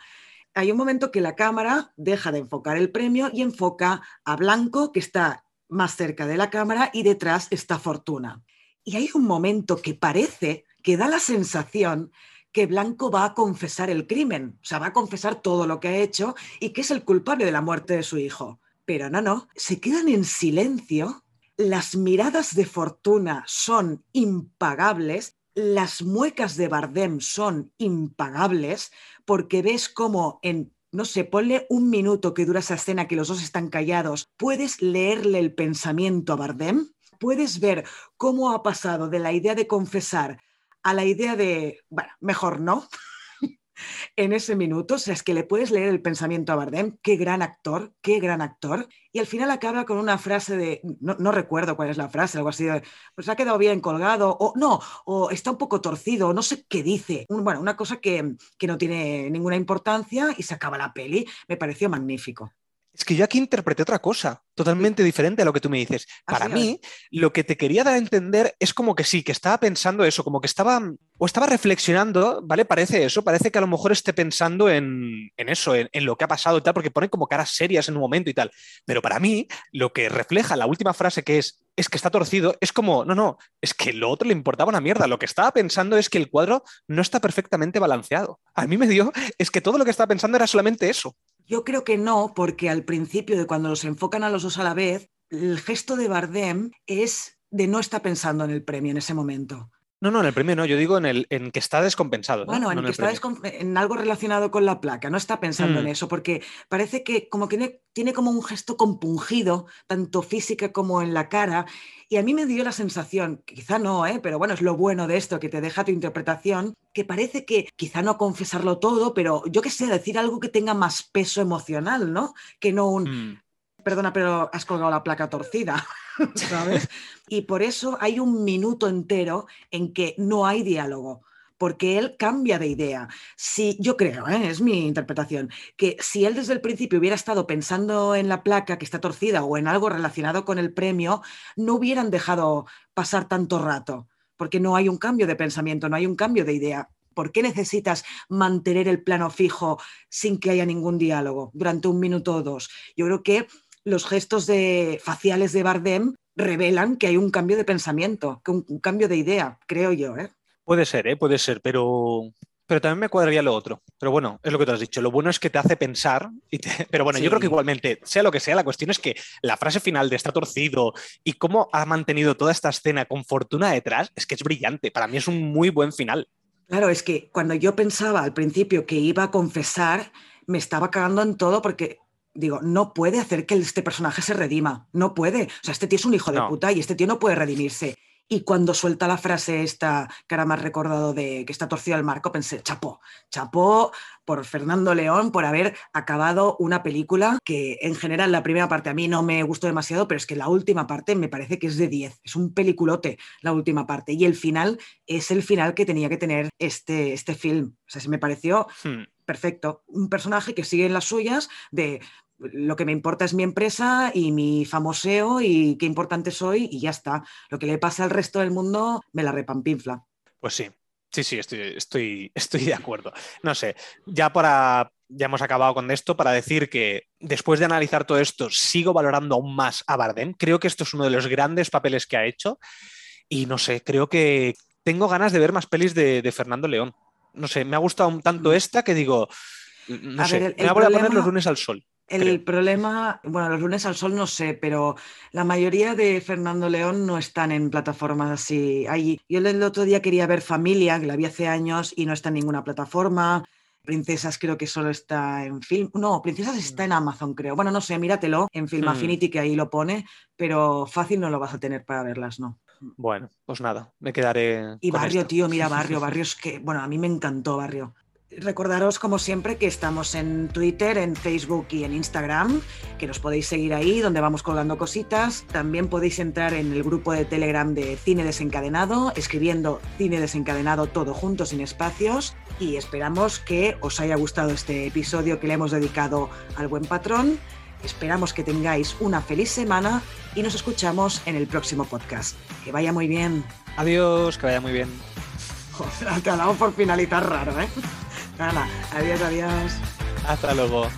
hay un momento que la cámara deja de enfocar el premio y enfoca a Blanco, que está más cerca de la cámara, y detrás está Fortuna. Y hay un momento que parece, que da la sensación que Blanco va a confesar el crimen, o sea, va a confesar todo lo que ha hecho y que es el culpable de la muerte de su hijo. Pero no, no, se quedan en silencio, las miradas de Fortuna son impagables, las muecas de Bardem son impagables, porque ves cómo en no sé, ponle un minuto que dura esa escena que los dos están callados, puedes leerle el pensamiento a Bardem puedes ver cómo ha pasado de la idea de confesar a la idea de, bueno, mejor no, en ese minuto. O sea, es que le puedes leer el pensamiento a Bardem, qué gran actor, qué gran actor. Y al final acaba con una frase de, no, recuerdo cuál es la frase, algo así de, pues ha quedado bien colgado, o no, o está un poco torcido, no sé qué dice. Bueno, una cosa que, que no tiene ninguna importancia y se acaba la peli. Me pareció magnífico. Es que yo aquí interpreté otra cosa, totalmente diferente a lo que tú me dices. Para mí, lo que te quería dar a entender es como que sí, que estaba pensando eso, como que estaba, o estaba reflexionando, ¿vale? Parece eso, parece que a lo mejor esté pensando en, eso, en, lo que ha pasado y tal, porque pone como caras serias en un momento y tal. Pero para mí, lo que refleja la última frase que es, es que está torcido, es como, no, no, es que lo otro le importaba una mierda. Lo que estaba pensando es que el cuadro no está perfectamente balanceado. A mí me dio, es que todo lo que estaba pensando era solamente eso. Yo creo que no, porque al principio de cuando los enfocan a los dos a la vez, el gesto de Bardem es de no estar pensando en el premio en ese momento. No, no, en el premio no, yo digo en, el, en que está descompensado. Bueno, en, que está en algo relacionado con la placa, no está pensando en mm. eso, porque parece que como que tiene, como un gesto compungido, tanto física como en la cara, y a mí me dio la sensación, quizá no, ¿eh? pero bueno, es lo bueno de esto, que te deja tu interpretación, que parece que quizá no confesarlo todo, pero yo qué sé, decir algo que tenga más peso emocional, ¿no? Que no un... Mm. Perdona, pero has colgado la placa torcida. ¿sabes? Y por eso hay un minuto entero en que no hay diálogo porque él cambia de idea. Si yo creo, ¿eh? es mi interpretación, que si él desde el principio hubiera estado pensando en la placa que está torcida o en algo relacionado con el premio, no hubieran dejado pasar tanto rato, porque no hay un cambio de pensamiento, no hay un cambio de idea. ¿Por qué necesitas mantener el plano fijo sin que haya ningún diálogo durante un minuto o dos? Yo creo que los gestos de, faciales de Bardem revelan que hay un cambio de pensamiento, que un, un cambio de idea, creo yo. ¿eh? Puede ser, ¿eh? puede ser, pero pero también me cuadraría lo otro. Pero bueno, es lo que te has dicho. Lo bueno es que te hace pensar. Y Pero bueno, yo creo que igualmente, sea lo que sea, la cuestión es que la frase final de está torcido y cómo ha mantenido toda esta escena con fortuna detrás, es que es brillante. Para mí es un muy buen final. Claro, es que cuando yo pensaba al principio que iba a confesar, me estaba cagando en todo porque digo, no puede hacer que este personaje se redima, no puede. O sea, este tío es un hijo de puta y este tío no puede redimirse. Y cuando suelta la frase esta, que ahora más recordado de que está torcido el marco, pensé, chapó, chapó por Fernando León por haber acabado una película que en general la primera parte a mí no me gustó demasiado, pero es que la última parte me parece que es de 10. Es un peliculote la última parte. Y el final es el final que tenía que tener este, este film. O sea, se me pareció... Hmm. perfecto. Un personaje que sigue en las suyas de lo que me importa es mi empresa y mi famoseo y qué importante soy y ya está. Lo que le pasa al resto del mundo me la repampinfla. Pues sí, sí, sí, estoy, estoy, estoy de acuerdo. No sé, ya para ya hemos acabado con esto para decir que después de analizar todo esto sigo valorando aún más a Bardem. Creo que esto es uno de los grandes papeles que ha hecho y no sé, creo que tengo ganas de ver más pelis de, Fernando León. No sé, me ha gustado tanto mm. esta que digo, no sé, me voy a poner los lunes al sol. El problema, bueno, los lunes al sol no sé, pero la mayoría de Fernando León no están en plataformas así. yo el otro día quería ver Familia, que la vi hace años y no está en ninguna plataforma. Princesas creo que solo está en film. No, Princesas está en Amazon, creo. Bueno, no sé, míratelo en Film hmm. Affinity, que ahí lo pone, pero fácil no lo vas a tener para verlas, ¿no? Bueno, pues nada, me quedaré. Y Barrio, tío, mira, Barrio, Barrio es que, bueno, a mí me encantó Barrio. Recordaros, como siempre, que estamos en Twitter, en Facebook y en Instagram, que nos podéis seguir ahí, donde vamos colgando cositas. También podéis entrar en el grupo de Telegram de Cine Desencadenado, escribiendo Cine Desencadenado todo junto, sin espacios. Y esperamos que os haya gustado este episodio que le hemos dedicado al buen patrón. Esperamos que tengáis una feliz semana y nos escuchamos en el próximo podcast. Que vaya muy bien. Adiós, que vaya muy bien. Joder, te ha dado por finalizar raro, ¿eh? Nada, adiós, adiós. Hasta luego.